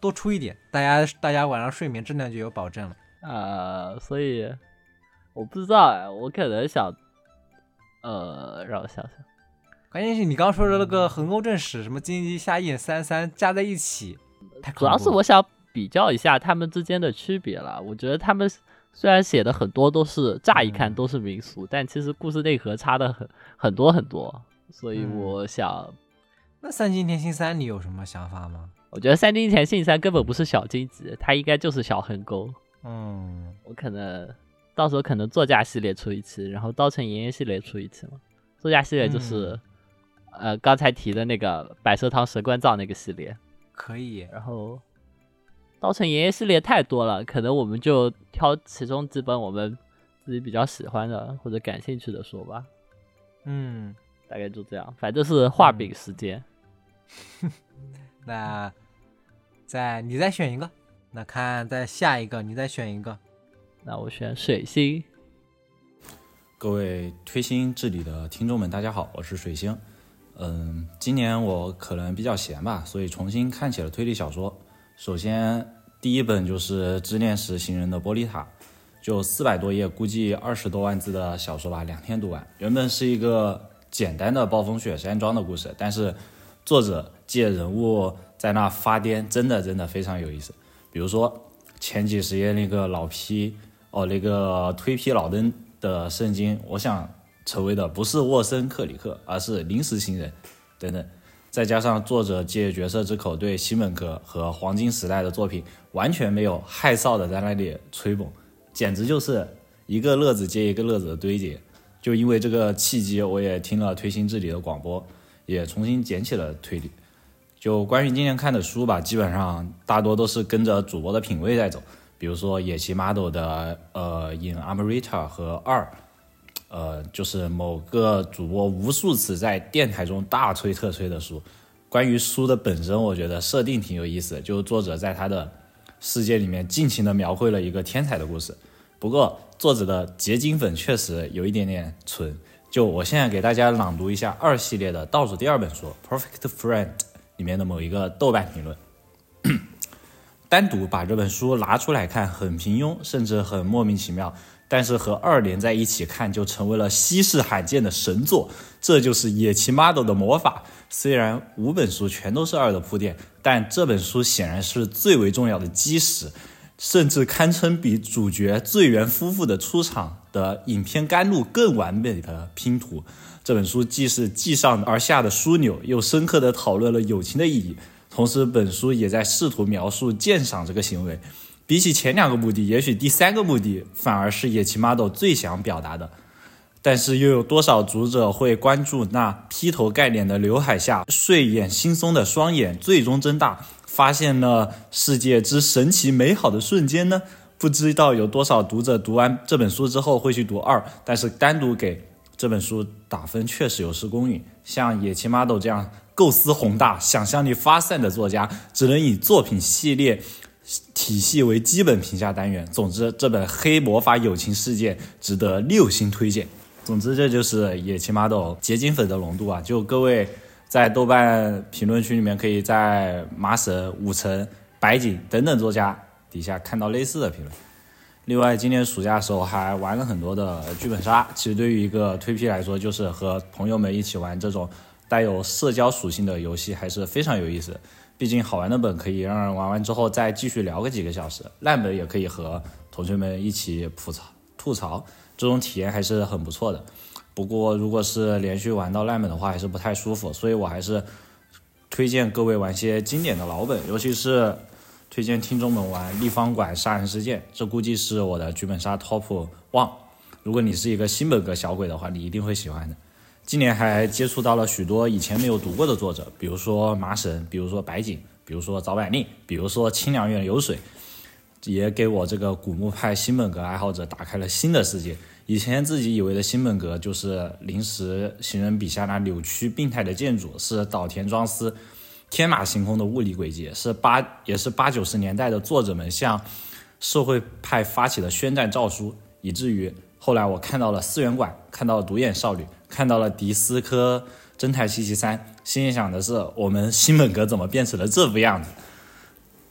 多出一点，大家大家晚上睡眠质量就有保证了。呃，所以我不知道哎，我可能想，呃，让我想想，关键是你刚刚说的那个横沟正史什么金鸡下眼三三加在一起，太主要是我想比较一下他们之间的区别了。我觉得他们虽然写的很多都是乍一看都是民俗，但其实故事内核差的很很多很多，所以我想，那三金田信三你有什么想法吗？我觉得三金田信三根本不是小金子，他应该就是小横沟。嗯，我可能到时候可能作家系列出一期，然后刀城爷爷系列出一期嘛。作家系列就是、呃刚才提的那个百蛇堂蛇关照那个系列，可以。然后刀城爷爷系列太多了，可能我们就挑其中几本我们自己比较喜欢的或者感兴趣的说吧。嗯，大概就这样，反正是画饼时间。那再你再选一个，那看再下一个你再选一个。那我选水星。各位推心置理的听众们，大家好，我是水星。嗯，今年我可能比较闲吧，所以重新看起了推理小说。首先，第一本就是《执念时行人的玻璃塔》，就四百多页，估计二十多万字的小说吧，两天读完。原本是一个简单的暴风雪山庄的故事，但是作者借人物在那发癫，真的真的非常有意思。比如说前几十页那个老批哦，那个推皮老登的圣经，我想成为的不是沃森克里克，而是临时行人等等。再加上作者借角色之口对西门克和黄金时代的作品完全没有害臊的在那里吹捧，简直就是一个乐子接一个乐子的堆叠。就因为这个契机，我也听了推心置理的广播，也重新捡起了推理。就关于今年看的书吧，基本上大多都是跟着主播的品味在走。比如说野崎 model 的呃《In Amrita》和二，呃，就是某个主播无数次在电台中大吹特吹的书。关于书的本身，我觉得设定挺有意思，就是作者在他的世界里面尽情的描绘了一个天才的故事。不过作者的结晶粉确实有一点点纯。就我现在给大家朗读一下二系列的倒数第二本书《Perfect Friend》里面的某一个豆瓣评论。单独把这本书拿出来看，很平庸，甚至很莫名其妙。但是和二连在一起看，就成为了稀世罕见的神作。这就是野崎 model 的魔法。虽然五本书全都是二的铺垫，但这本书显然是最为重要的基石，甚至堪称比主角醉原夫妇的出场的影片甘露更完美的拼图。这本书既是继上而下的枢纽，又深刻地讨论了友情的意义。同时，本书也在试图描述鉴赏这个行为。比起前两个目的，也许第三个目的反而是野崎 model 最想表达的。但是，又有多少读者会关注那劈头盖脸的刘海下睡眼惺忪的双眼最终睁大，发现了世界之神奇美好的瞬间呢？不知道有多少读者读完这本书之后会去读二，但是单独给这本书打分确实有失公允。像野崎 model 这样构思宏大、想象力发散的作家，只能以作品系列体系为基本评价单元。总之，这本《黑魔法友情事件》值得六星推荐。总之，这就是野崎 model 结晶粉的浓度啊！就各位在豆瓣评论区里面，可以在麻神、武城、白井等等作家底下看到类似的评论。另外，今年暑假的时候还玩了很多的剧本杀。其实对于一个推 P 来说，就是和朋友们一起玩这种带有社交属性的游戏，还是非常有意思。毕竟好玩的本可以让人玩完之后再继续聊个几个小时，烂本也可以和同学们一起吐槽吐槽，这种体验还是很不错的。不过如果是连续玩到烂本的话，还是不太舒服，所以我还是推荐各位玩些经典的老本，尤其是。推荐听众们玩《立方馆杀人事件》，这估计是我的剧本杀 top one。如果你是一个新本格小鬼的话，你一定会喜欢的。今年还接触到了许多以前没有读过的作者，比如说麻省，比如说白井，比如说早坂令，比如说清凉院流水，也给我这个古墓派新本格爱好者打开了新的世界。以前自己以为的新本格就是临时行人笔下那扭曲病态的建筑，是岛田庄司天马行空的物理轨迹，是八也是八九十年代的作者们向社会派发起的宣战诏书，以至于后来我看到了四元馆，看到了独眼少女，看到了迪斯科侦探七七三，心里想的是我们新本格怎么变成了这副样子？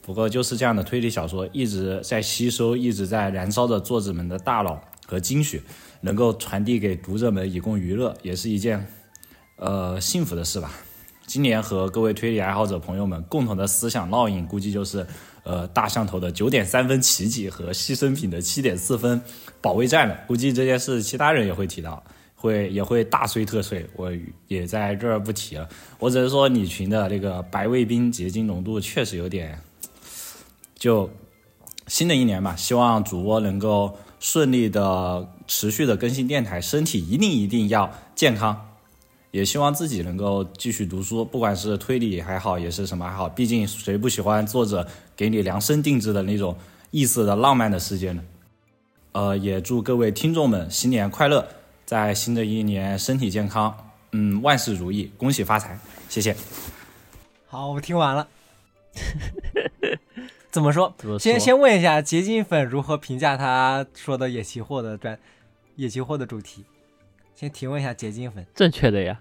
不过就是这样的推理小说一直在吸收，一直在燃烧着作者们的大脑。和精血能够传递给读者们以供娱乐，也是一件呃幸福的事吧。今年和各位推理爱好者朋友们共同的思想烙印，估计就是呃大象头的九点三分奇迹和牺牲品的七点四分保卫战了。估计这件事其他人也会提到，会也会大吹特吹，我也在这儿不提了。我只是说李群的那个白卫兵结晶浓度确实有点。就新的一年吧，希望主播能够。顺利的、持续的更新电台，身体一定一定要健康。也希望自己能够继续读书，不管是推理还好，也是什么还好。毕竟谁不喜欢作者给你量身定制的那种异色的浪漫的世界呢？呃，也祝各位听众们新年快乐，在新的一年身体健康，嗯，万事如意，恭喜发财，谢谢。好，我听完了。怎么说？先先问一下结晶粉如何评价他说的野奇货的专野奇货的主题？先提问一下结晶粉，正确的呀，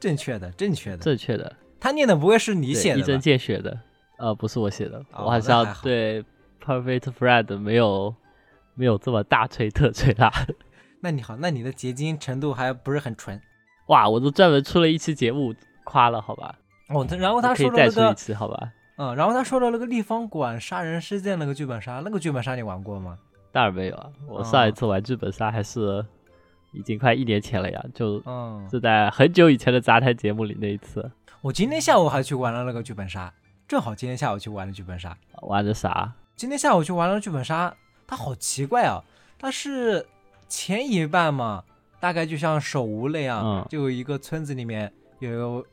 正确的，正确的，正确的。他念的不会是你写的？一针见血的，呃，不是我写的，我还是要对 Perfect Friend 没有没有这么大吹特吹啦。那你好，那你的结晶程度还不是很纯？哇，我都专门出了一期节目夸了，好吧？哦，然后他说了再出一期，好吧？嗯，然后他说的那个立方馆杀人事件那个剧本杀，那个剧本杀你玩过吗？当然没有啊，我上一次玩剧本杀还是已经快一年前了呀，就嗯，是在很久以前的杂谈节目里那一次。我今天下午还去玩了那个剧本杀，正好今天下午去玩了剧本杀。玩的啥？今天下午去玩了剧本杀，它好奇怪啊，它是前一半嘛，大概就像手无那样，就有一个村子里面有。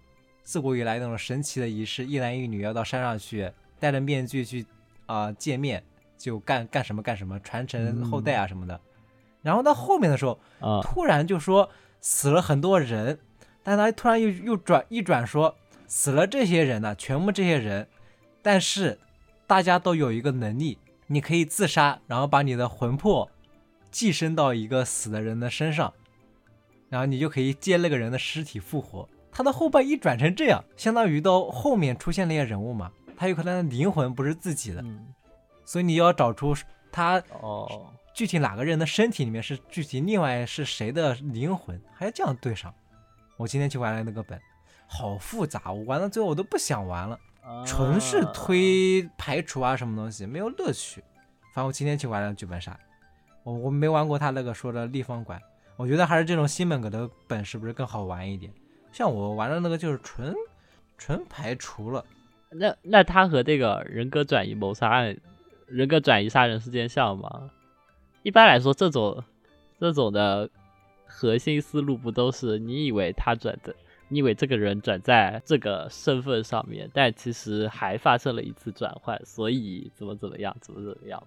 自古以来那种神奇的仪式，一男一女要到山上去，戴着面具去啊见面，就干干什么干什么，传承后代啊什么的。然后到后面的时候，突然就说死了很多人，但他突然又又转一转说死了这些人呢，全部这些人，但是大家都有一个能力，你可以自杀，然后把你的魂魄寄生到一个死的人的身上，然后你就可以借那个人的尸体复活。他的后半一转成这样，相当于到后面出现那些人物嘛，他有可能灵魂不是自己的，所以你要找出他哦，具体哪个人的身体里面是具体另外是谁的灵魂，还要这样对上。我今天去玩了那个本，好复杂，我玩到最后我都不想玩了，纯是推排除啊什么东西，没有乐趣。反正我今天去玩了剧本杀，我我没玩过他那个说的立方馆，我觉得还是这种新本格的本是不是更好玩一点？像我玩的那个就是纯纯排除了，那那他和这个人格转移谋杀案、人格转移杀人事件像吗？一般来说，这种这种的核心思路不都是你以为他转的，你以为这个人转在这个身份上面，但其实还发生了一次转换，所以怎么怎么样，怎么怎么样？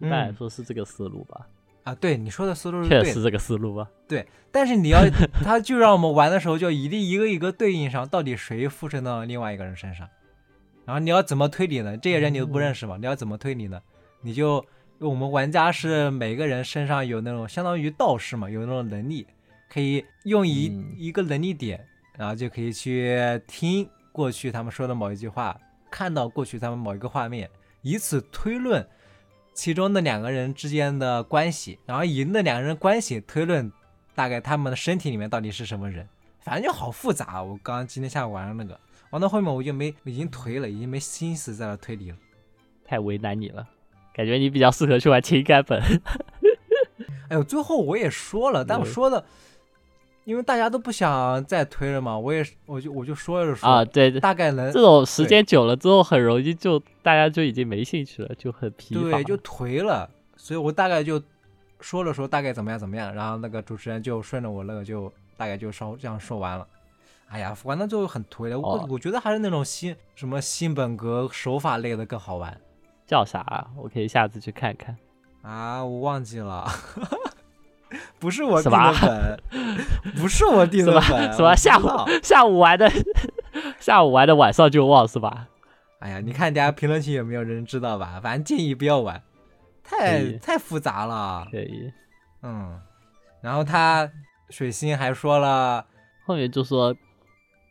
一般来说是这个思路吧。啊，对你说的思路是确实这个思路吧？对，但是你要，他就让我们玩的时候就一定一个一个对应上，到底谁附身到另外一个人身上，然后你要怎么推理呢？这些人你都不认识嘛？你要怎么推理呢？你就我们玩家是每个人身上有那种相当于道士嘛，有那种能力，可以用一一个能力点，然后就可以去听过去他们说的某一句话，看到过去他们某一个画面，以此推论。其中的两个人之间的关系，然后以那两个人关系推论，大概他们的身体里面到底是什么人，反正就好复杂。我刚今天下午玩了那个，玩到后面我就没已经颓了，已经没心思在那推理了，太为难你了。感觉你比较适合去玩情感本。哎呦，最后我也说了，但我说的。因为大家都不想再推了嘛，我也是，我就我就说着说啊，对，大概能这种时间久了之后，很容易就大家就已经没兴趣了，就很疲乏，对，就颓了。所以我大概就说了说大概怎么样怎么样，然后那个主持人就顺着我那个就大概就稍这样说完了。哎呀，玩到最后很颓了，我、哦我觉得还是那种新什么新本格手法类的更好玩叫啥啊？我可以下次去看看。啊！我忘记了，不是我什订的么本，不是我订的本，什么下午下午玩的，下午玩的晚上就忘是吧？哎呀，你看大家评论区有没有人知道吧？反正建议不要玩，太太复杂了。可以。嗯，然后他水星还说了，后面就说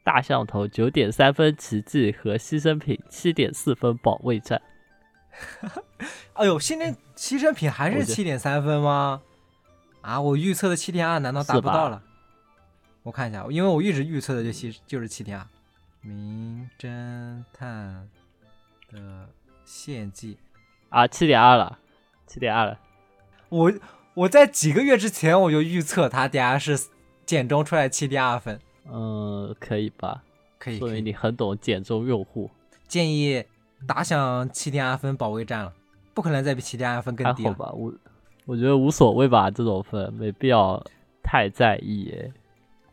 大象头九点三分奇迹和牺牲品七点四分保卫战。哎呦，现在牺牲品还是七点三分吗？啊，我预测的七点二难道达不到了？我看一下，因为我一直预测的就七就是七点二。名侦探的献祭，啊，七点二了，七点二了。我我在几个月之前我就预测他等下是简中出来七点二分，嗯，可以吧？可以可以。说明你很懂简中用户。建议打响七点二分保卫战了，不可能再比七点二分更低了。还好吧，我我觉得无所谓吧，这种分没必要太在意耶。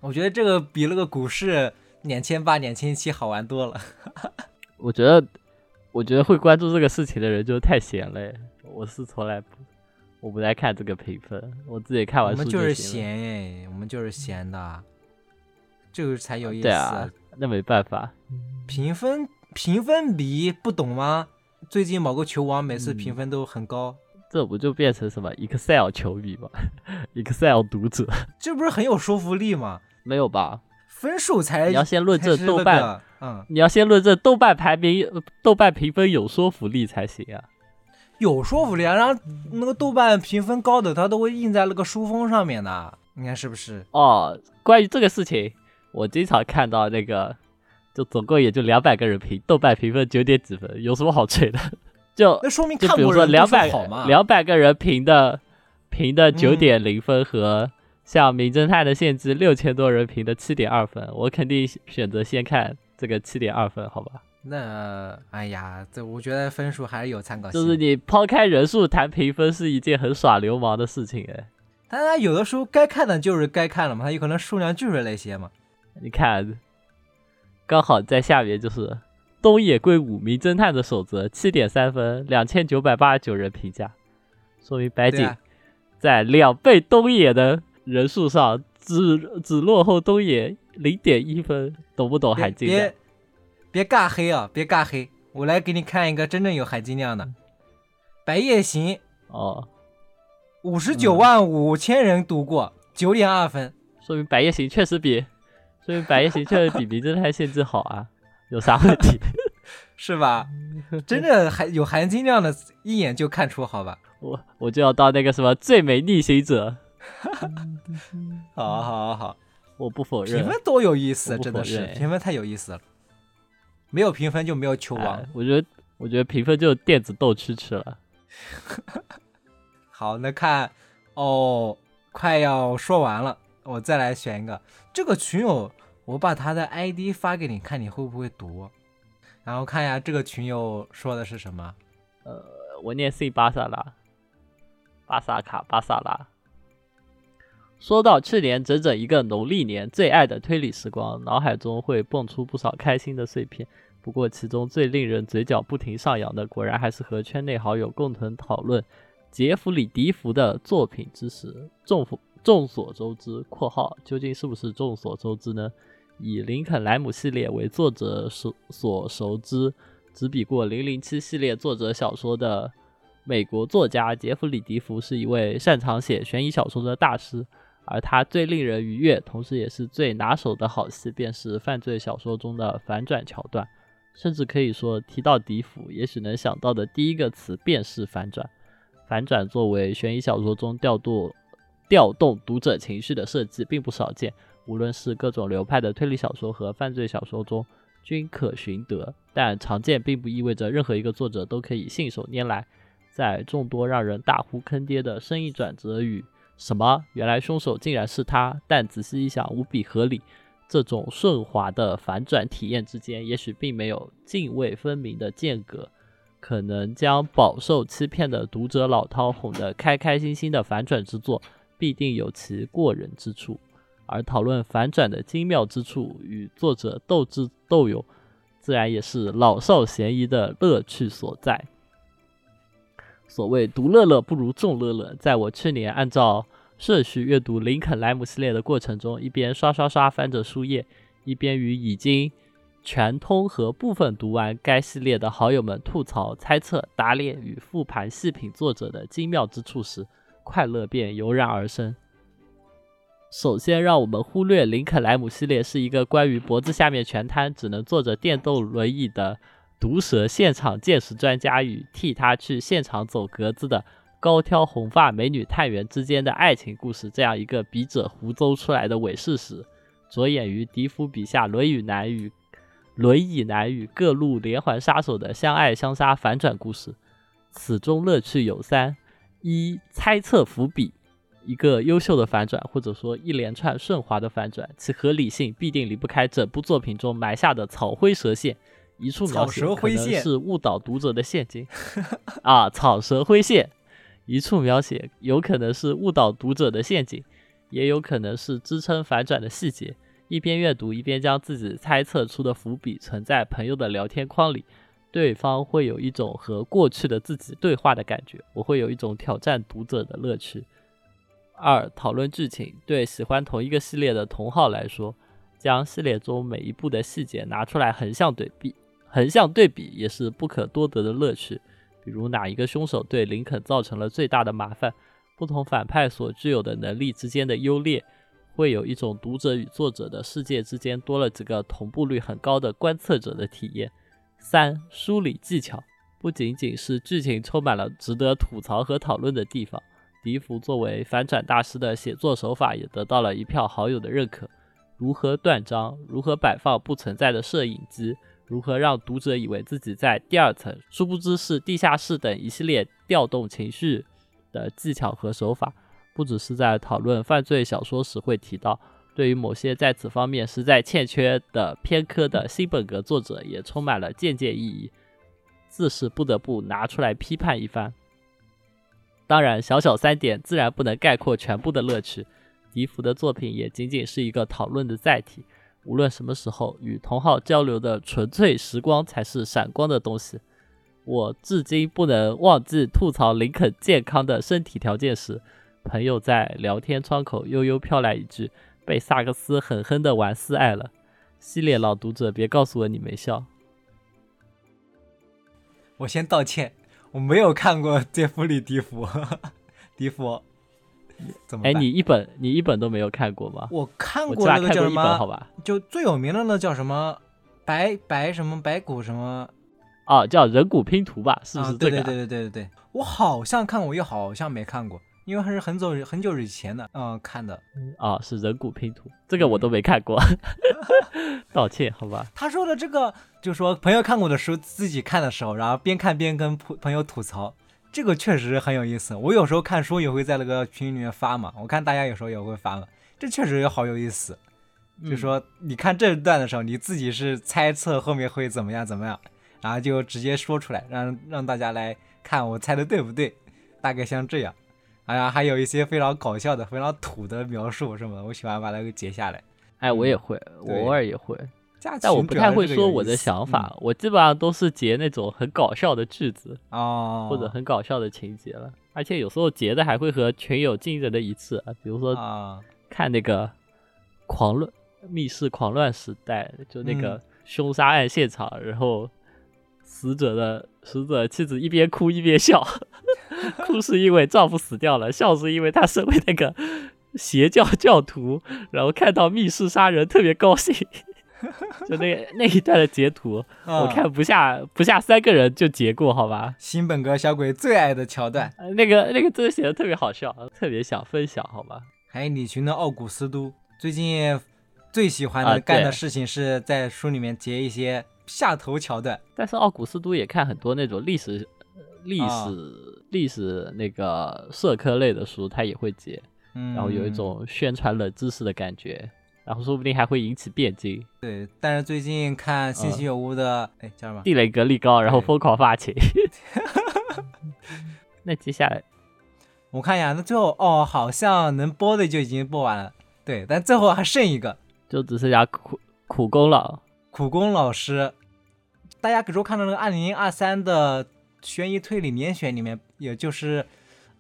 我觉得这个比那个股市两千八、两千七好玩多了。我觉得，我觉得会关注这个事情的人就太闲了。我是从来不，我不太看这个评分，我自己看完书我们就是。闲哎，我们就是闲的，这个才有意思。对啊，那没办法。评分评分比不懂吗？最近某个球王每次嗯评分都很高，这不就变成什么 Excel 球迷吗？Excel 读者这不是很有说服力吗？没有吧？分数才你要先论证豆瓣个嗯，你要先论证豆瓣排名、呃豆瓣评分有说服力才行啊。有说服力啊。然后那个豆瓣评分高的，它都会印在那个书封上面的，你看是不是？哦，关于这个事情，我经常看到那个，就总共也就两百个人评，豆瓣评分九点几分，有什么好吹的？就那说明就比如说两百。两百个人评的评的九嗯点零分和像《名侦探的限制》六千多人评的七点二分，我肯定选择先看这个七点二分，好吧？那哎呀，这我觉得分数还是有参考性。就是你抛开人数谈评分是一件很耍流氓的事情哎。但他有的时候该看的就是该看了嘛，他有可能数量就是那些嘛。你看，刚好在下面就是东野圭吾《名侦探的守则》七点三分，两千九百八十九人评价，说明白井在两倍东野的人数上只只落后东野零点一分，懂不懂含金量别？别尬黑啊，别尬黑，我来给你看一个真正有含金量的，《白夜行》哦，五十九万五千人读过，九点二分。说明白夜行确实比，说明白夜行确实比名侦探限制好啊，有啥问题？是吧？真的含有含金量的，一眼就看出，好吧？我我就要当那个什么最美逆行者，好好好，我不否认评。分多有意思，真的是评分太有意思了。没有评分就没有球王。哎我觉得，我觉得评分就是电子斗蛐蛐了。好，那看哦，快要说完了，我再来选一个。这个群友，我把他的 ID 发给你，看你会不会读。然后看一下这个群友说的是什么。呃，我念 C 巴萨拉，巴萨卡巴萨拉。说到去年整整一个农历年最爱的推理时光，脑海中会蹦出不少开心的碎片。不过，其中最令人嘴角不停上扬的，果然还是和圈内好友共同讨论杰弗里·迪福的作品之时。众众所周知（括号究竟是不是众所周知呢？）以林肯莱姆系列为作者所所熟知，执笔过《零零七》系列作者小说的美国作家杰弗里·迪福是一位擅长写悬疑小说的大师，而他最令人愉悦，同时也是最拿手的好戏，便是犯罪小说中的反转桥段。甚至可以说，提到迪福，也许能想到的第一个词便是反转。反转作为悬疑小说中调度调动读者情绪的设计，并不少见。无论是各种流派的推理小说和犯罪小说中，均可寻得。但常见并不意味着任何一个作者都可以信手拈来。在众多让人大呼坑爹的生意转折与“什么原来凶手竟然是他”，但仔细一想无比合理。这种顺滑的反转体验之间，也许并没有泾渭分明的间隔，可能将饱受欺骗的读者老饕哄得开开心心的反转之作，必定有其过人之处。而讨论反转的精妙之处与作者斗智斗勇，自然也是老少咸宜的乐趣所在。所谓独乐乐不如众乐乐，在我去年按照顺序阅读林肯莱姆系列的过程中，一边刷刷刷翻着书页，一边与已经全通和部分读完该系列的好友们吐槽、猜测、打脸与复盘细品作者的精妙之处时，快乐便油然而生。首先，让我们忽略林肯莱姆系列是一个关于脖子下面全瘫、只能坐着电动轮椅的毒舌现场见识专家与替他去现场走格子的高挑红发美女探员之间的爱情故事这样一个笔者胡诌出来的伪事实，着眼于笛福笔下轮椅男与轮椅男与各路连环杀手的相爱相杀反转故事。此中乐趣有三：一、猜测伏笔。一个优秀的反转，或者说一连串顺滑的反转，其合理性必定离不开整部作品中埋下的草灰蛇线，一处描写可能是误导读者的陷阱。啊，草蛇灰线，一处描写有可能是误导读者的陷阱，也有可能是支撑反转的细节。一边阅读，一边将自己猜测出的伏笔存在朋友的聊天框里，对方会有一种和过去的自己对话的感觉，我会有一种挑战读者的乐趣。二、讨论剧情。对喜欢同一个系列的同好来说，将系列中每一部的细节拿出来横向对比，横向对比也是不可多得的乐趣。比如哪一个凶手对林肯造成了最大的麻烦，不同反派所具有的能力之间的优劣，会有一种读者与作者的世界之间多了几个同步率很高的观测者的体验。三、梳理技巧，不仅仅是剧情充满了值得吐槽和讨论的地方。笛福作为反转大师的写作手法也得到了一票好友的认可。如何断章，如何摆放不存在的摄影机，如何让读者以为自己在第二层，殊不知是地下室等一系列调动情绪的技巧和手法，不只是在讨论犯罪小说时会提到，对于某些在此方面实在欠缺的偏科的新本格作者，也充满了借鉴意义，自是不得不拿出来批判一番。当然，小小三点自然不能概括全部的乐趣。笛福的作品也仅仅是一个讨论的载体。无论什么时候与同好交流的纯粹时光才是闪光的东西。我至今不能忘记吐槽林肯健康的身体条件时，朋友在聊天窗口悠悠飘来一句：“被萨克斯狠狠的玩撕爱了。”系列老读者别告诉我你没笑。我先道歉。我没有看过杰弗里·迪福，迪福，怎么？哎，你一本你一本都没有看过吗？我看过那个叫什么？好吧，就最有名的那叫什么白白什么白骨什么？啊，叫人骨拼图吧？是不是这个？对对对对对对对，我好像看过，又好像没看过，因为还是很早很久以前的，嗯，看的。啊，是人骨拼图，这个我都没看过，道歉，好吧。他说的这个。就说朋友看过的书，自己看的时候，然后边看边跟朋朋友吐槽，这个确实很有意思。我有时候看书也会在那个群里面发嘛，我看大家有时候也会发嘛，这确实也好有意思。就说你看这段的时候，你自己是猜测后面会怎么样怎么样，然后就直接说出来，让让大家来看我猜的对不对，大概像这样。哎呀，还有一些非常搞笑的、非常土的描述什么的，我喜欢把它给截下来。哎，我也会，我偶尔也会。但我不太会说我的想法，我基本上都是截那种很搞笑的句子啊，或者很搞笑的情节了。而且有时候截的还会和群友惊人的一致，比如说看那个狂乱密室狂乱时代，就那个凶杀案现场，然后死者的死者妻子一边哭一边笑，哭是因为丈夫死掉了，笑是因为他身为那个邪教教徒，然后看到密室杀人特别高兴。就那那一段的截图，我看不下不下三个人就截过，好吧？新本格小鬼最爱的桥段，那个那个真的写的特别好笑，特别想分享，好吧？还有李群的奥古斯都，最近最喜欢的干的事情是在书里面截一些下头桥段。但是奥古斯都也看很多那种历史历史历史那个社科类的书，他也会截，然后有一种宣传冷知识的感觉。然后说不定还会引起辩经。对，但是最近看信息有误的，哎，叫什么？地雷格力高，然后疯狂发情。那接下来，我看一下，那最后哦，好像能播的就已经播完了，对，但最后还剩一个就只剩下苦苦工了。苦工老师。大家比如看到那个二零二三的悬疑推理年选里面，也就是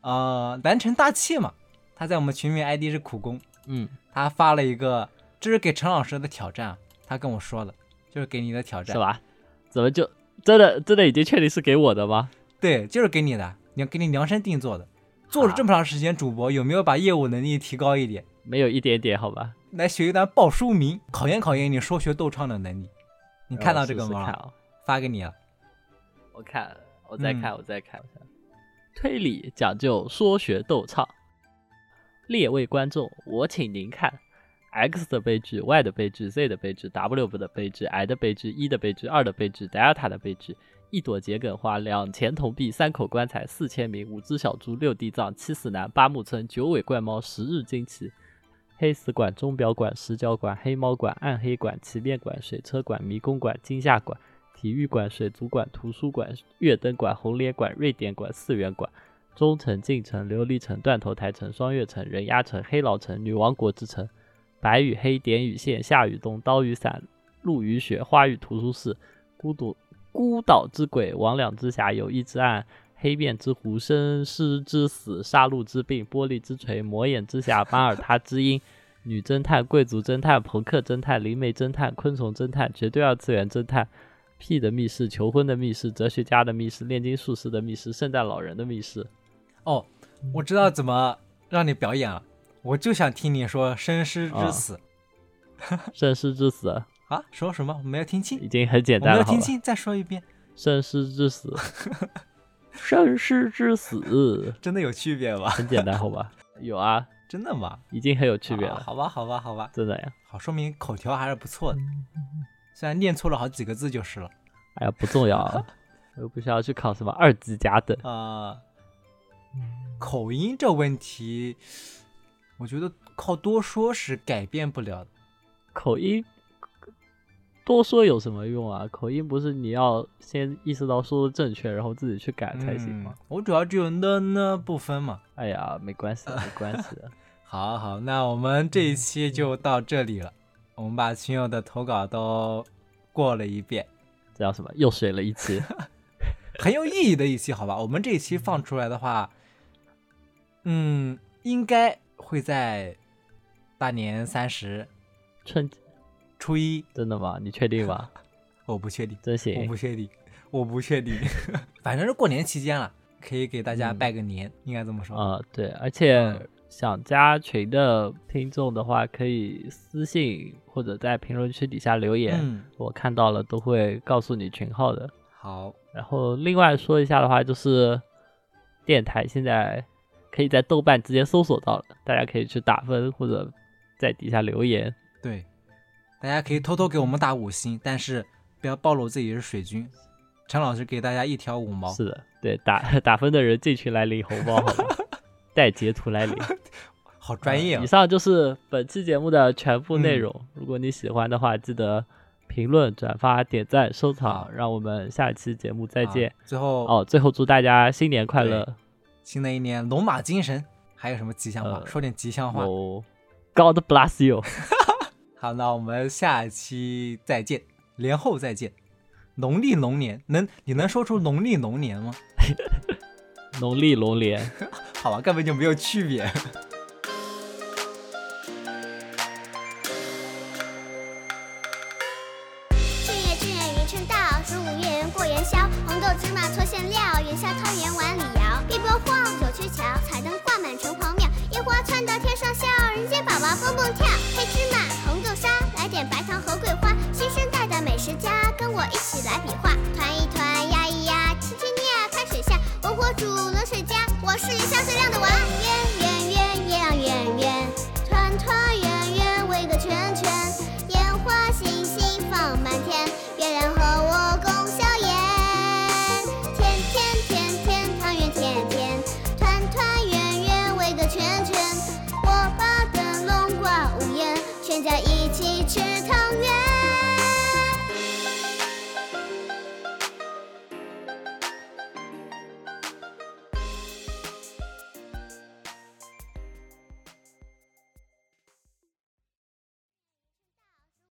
呃南城大气嘛，他在我们群里面 ID 是苦工，嗯，他发了一个，这是给陈老师的挑战，他跟我说的，就是给你的挑战，是吧？怎么就真的真的已经确定是给我的吗？对，就是给你的，你要给你量身定做的。做了这么长时间主播，有没有把业务能力提高一点？没有一点点，好吧。来学一段报书名，考验考验你说学逗唱的能力。你看到这个吗？试试看啊发给你了。我看，我再看，嗯我再看。推理讲究说学逗唱。列位观众，我请您看：X 的悲剧、Y 的悲剧、Z 的悲剧、W 的悲剧、I 的悲剧、一的悲剧、二的悲剧、Delta 的悲剧。一朵桔梗花，两钱铜币，三口棺材，四千名，五只小猪，六地藏，七死男，八木村，九尾怪猫，十日惊奇。黑死馆、钟表馆、石角馆、黑猫馆、暗黑馆、奇变馆、水车馆、迷宫馆、惊吓馆、体育馆、水族馆、图书馆、月灯馆、红莲馆、瑞典馆、四元馆、中城、晋城、琉璃城、断头台城、双月城、人鸭城、黑老城、女王国之城、白与黑、点与线、下与冬、刀与伞、露与雪、花与图书室、孤独孤岛之鬼、魍魉之匣、友谊之暗、黑面之狐、生尸之死、杀戮之病、玻璃之锤、魔眼之匣、巴尔塔之音、女侦探、贵族侦探、朋克侦探、灵媒侦探、昆虫侦探、绝对二次元侦探、屁的密室、求婚的密室、哲学家的密室、炼金术士的密室、圣诞老人的密室。哦，我知道怎么让你表演了，我就想听你说生尸之死生师之死啊！说什么？我没有听清，已经很简单了，没有听清，再说一遍。生师之死，生师之死，真的有区别吗？很简单，好吧？有啊，真的吗？已经很有区别了。啊好吧，好吧，好吧，真的呀。好，说明口条还是不错的，虽然念错了好几个字就是了。哎呀，不重要啊，又不需要去考什么二级甲等。啊、口音这问题，我觉得靠多说是改变不了的。口音多说有什么用啊？口音不是你要先意识到说的正确，然后自己去改才行吗？嗯我主要只有呢呢不分嘛。哎呀，没关系，没关系的。好好，那我们这一期就到这里了。我们把群友的投稿都过了一遍，这叫什么？又水了一期，很有意义的一期，好吧？我们这一期放出来的话，嗯，应该会在大年三十、春初一。真的吗？你确定吗？我不确定，真行我不。确定，我不确定。反正是过年期间了，可以给大家嗯拜个年，应该这么说。啊、对，而且嗯想加群的听众的话，可以私信或者在评论区底下留言，嗯，我看到了都会告诉你群号的。好，然后另外说一下的话，就是电台现在可以在豆瓣直接搜索到了，大家可以去打分或者在底下留言。对，大家可以偷偷给我们打五星，但是不要暴露自己是水军。陈老师给大家一条五毛，是的，对，打 打分的人进群来领红包？带截图来领。好专业哦以。上就是本期节目的全部内嗯容。如果你喜欢的话，记得评论、转发、点赞、收藏。让我们下期节目再好见。最后，哦，最后祝大家新年快乐！新的一年龙马精神，还有什么吉祥话？呃说点吉祥话。哦，God bless you。好，那我们下期再见，年后再见。农历龙年，能你能说出农历龙年吗？农历龙年，好吧，根本就没有区别。正月正月迎春到，十五月圆过元宵，红豆芝麻搓馅料，元宵汤圆碗里摇，碧波晃，九曲桥，彩灯挂满城隍庙，烟花窜到天上笑，人间宝宝蹦蹦跳，黑芝麻红豆沙，来点白糖和桂花，新生代的美食家，跟我一起来比划，团一团。主，冷水家，我是云霄最亮的娃耶。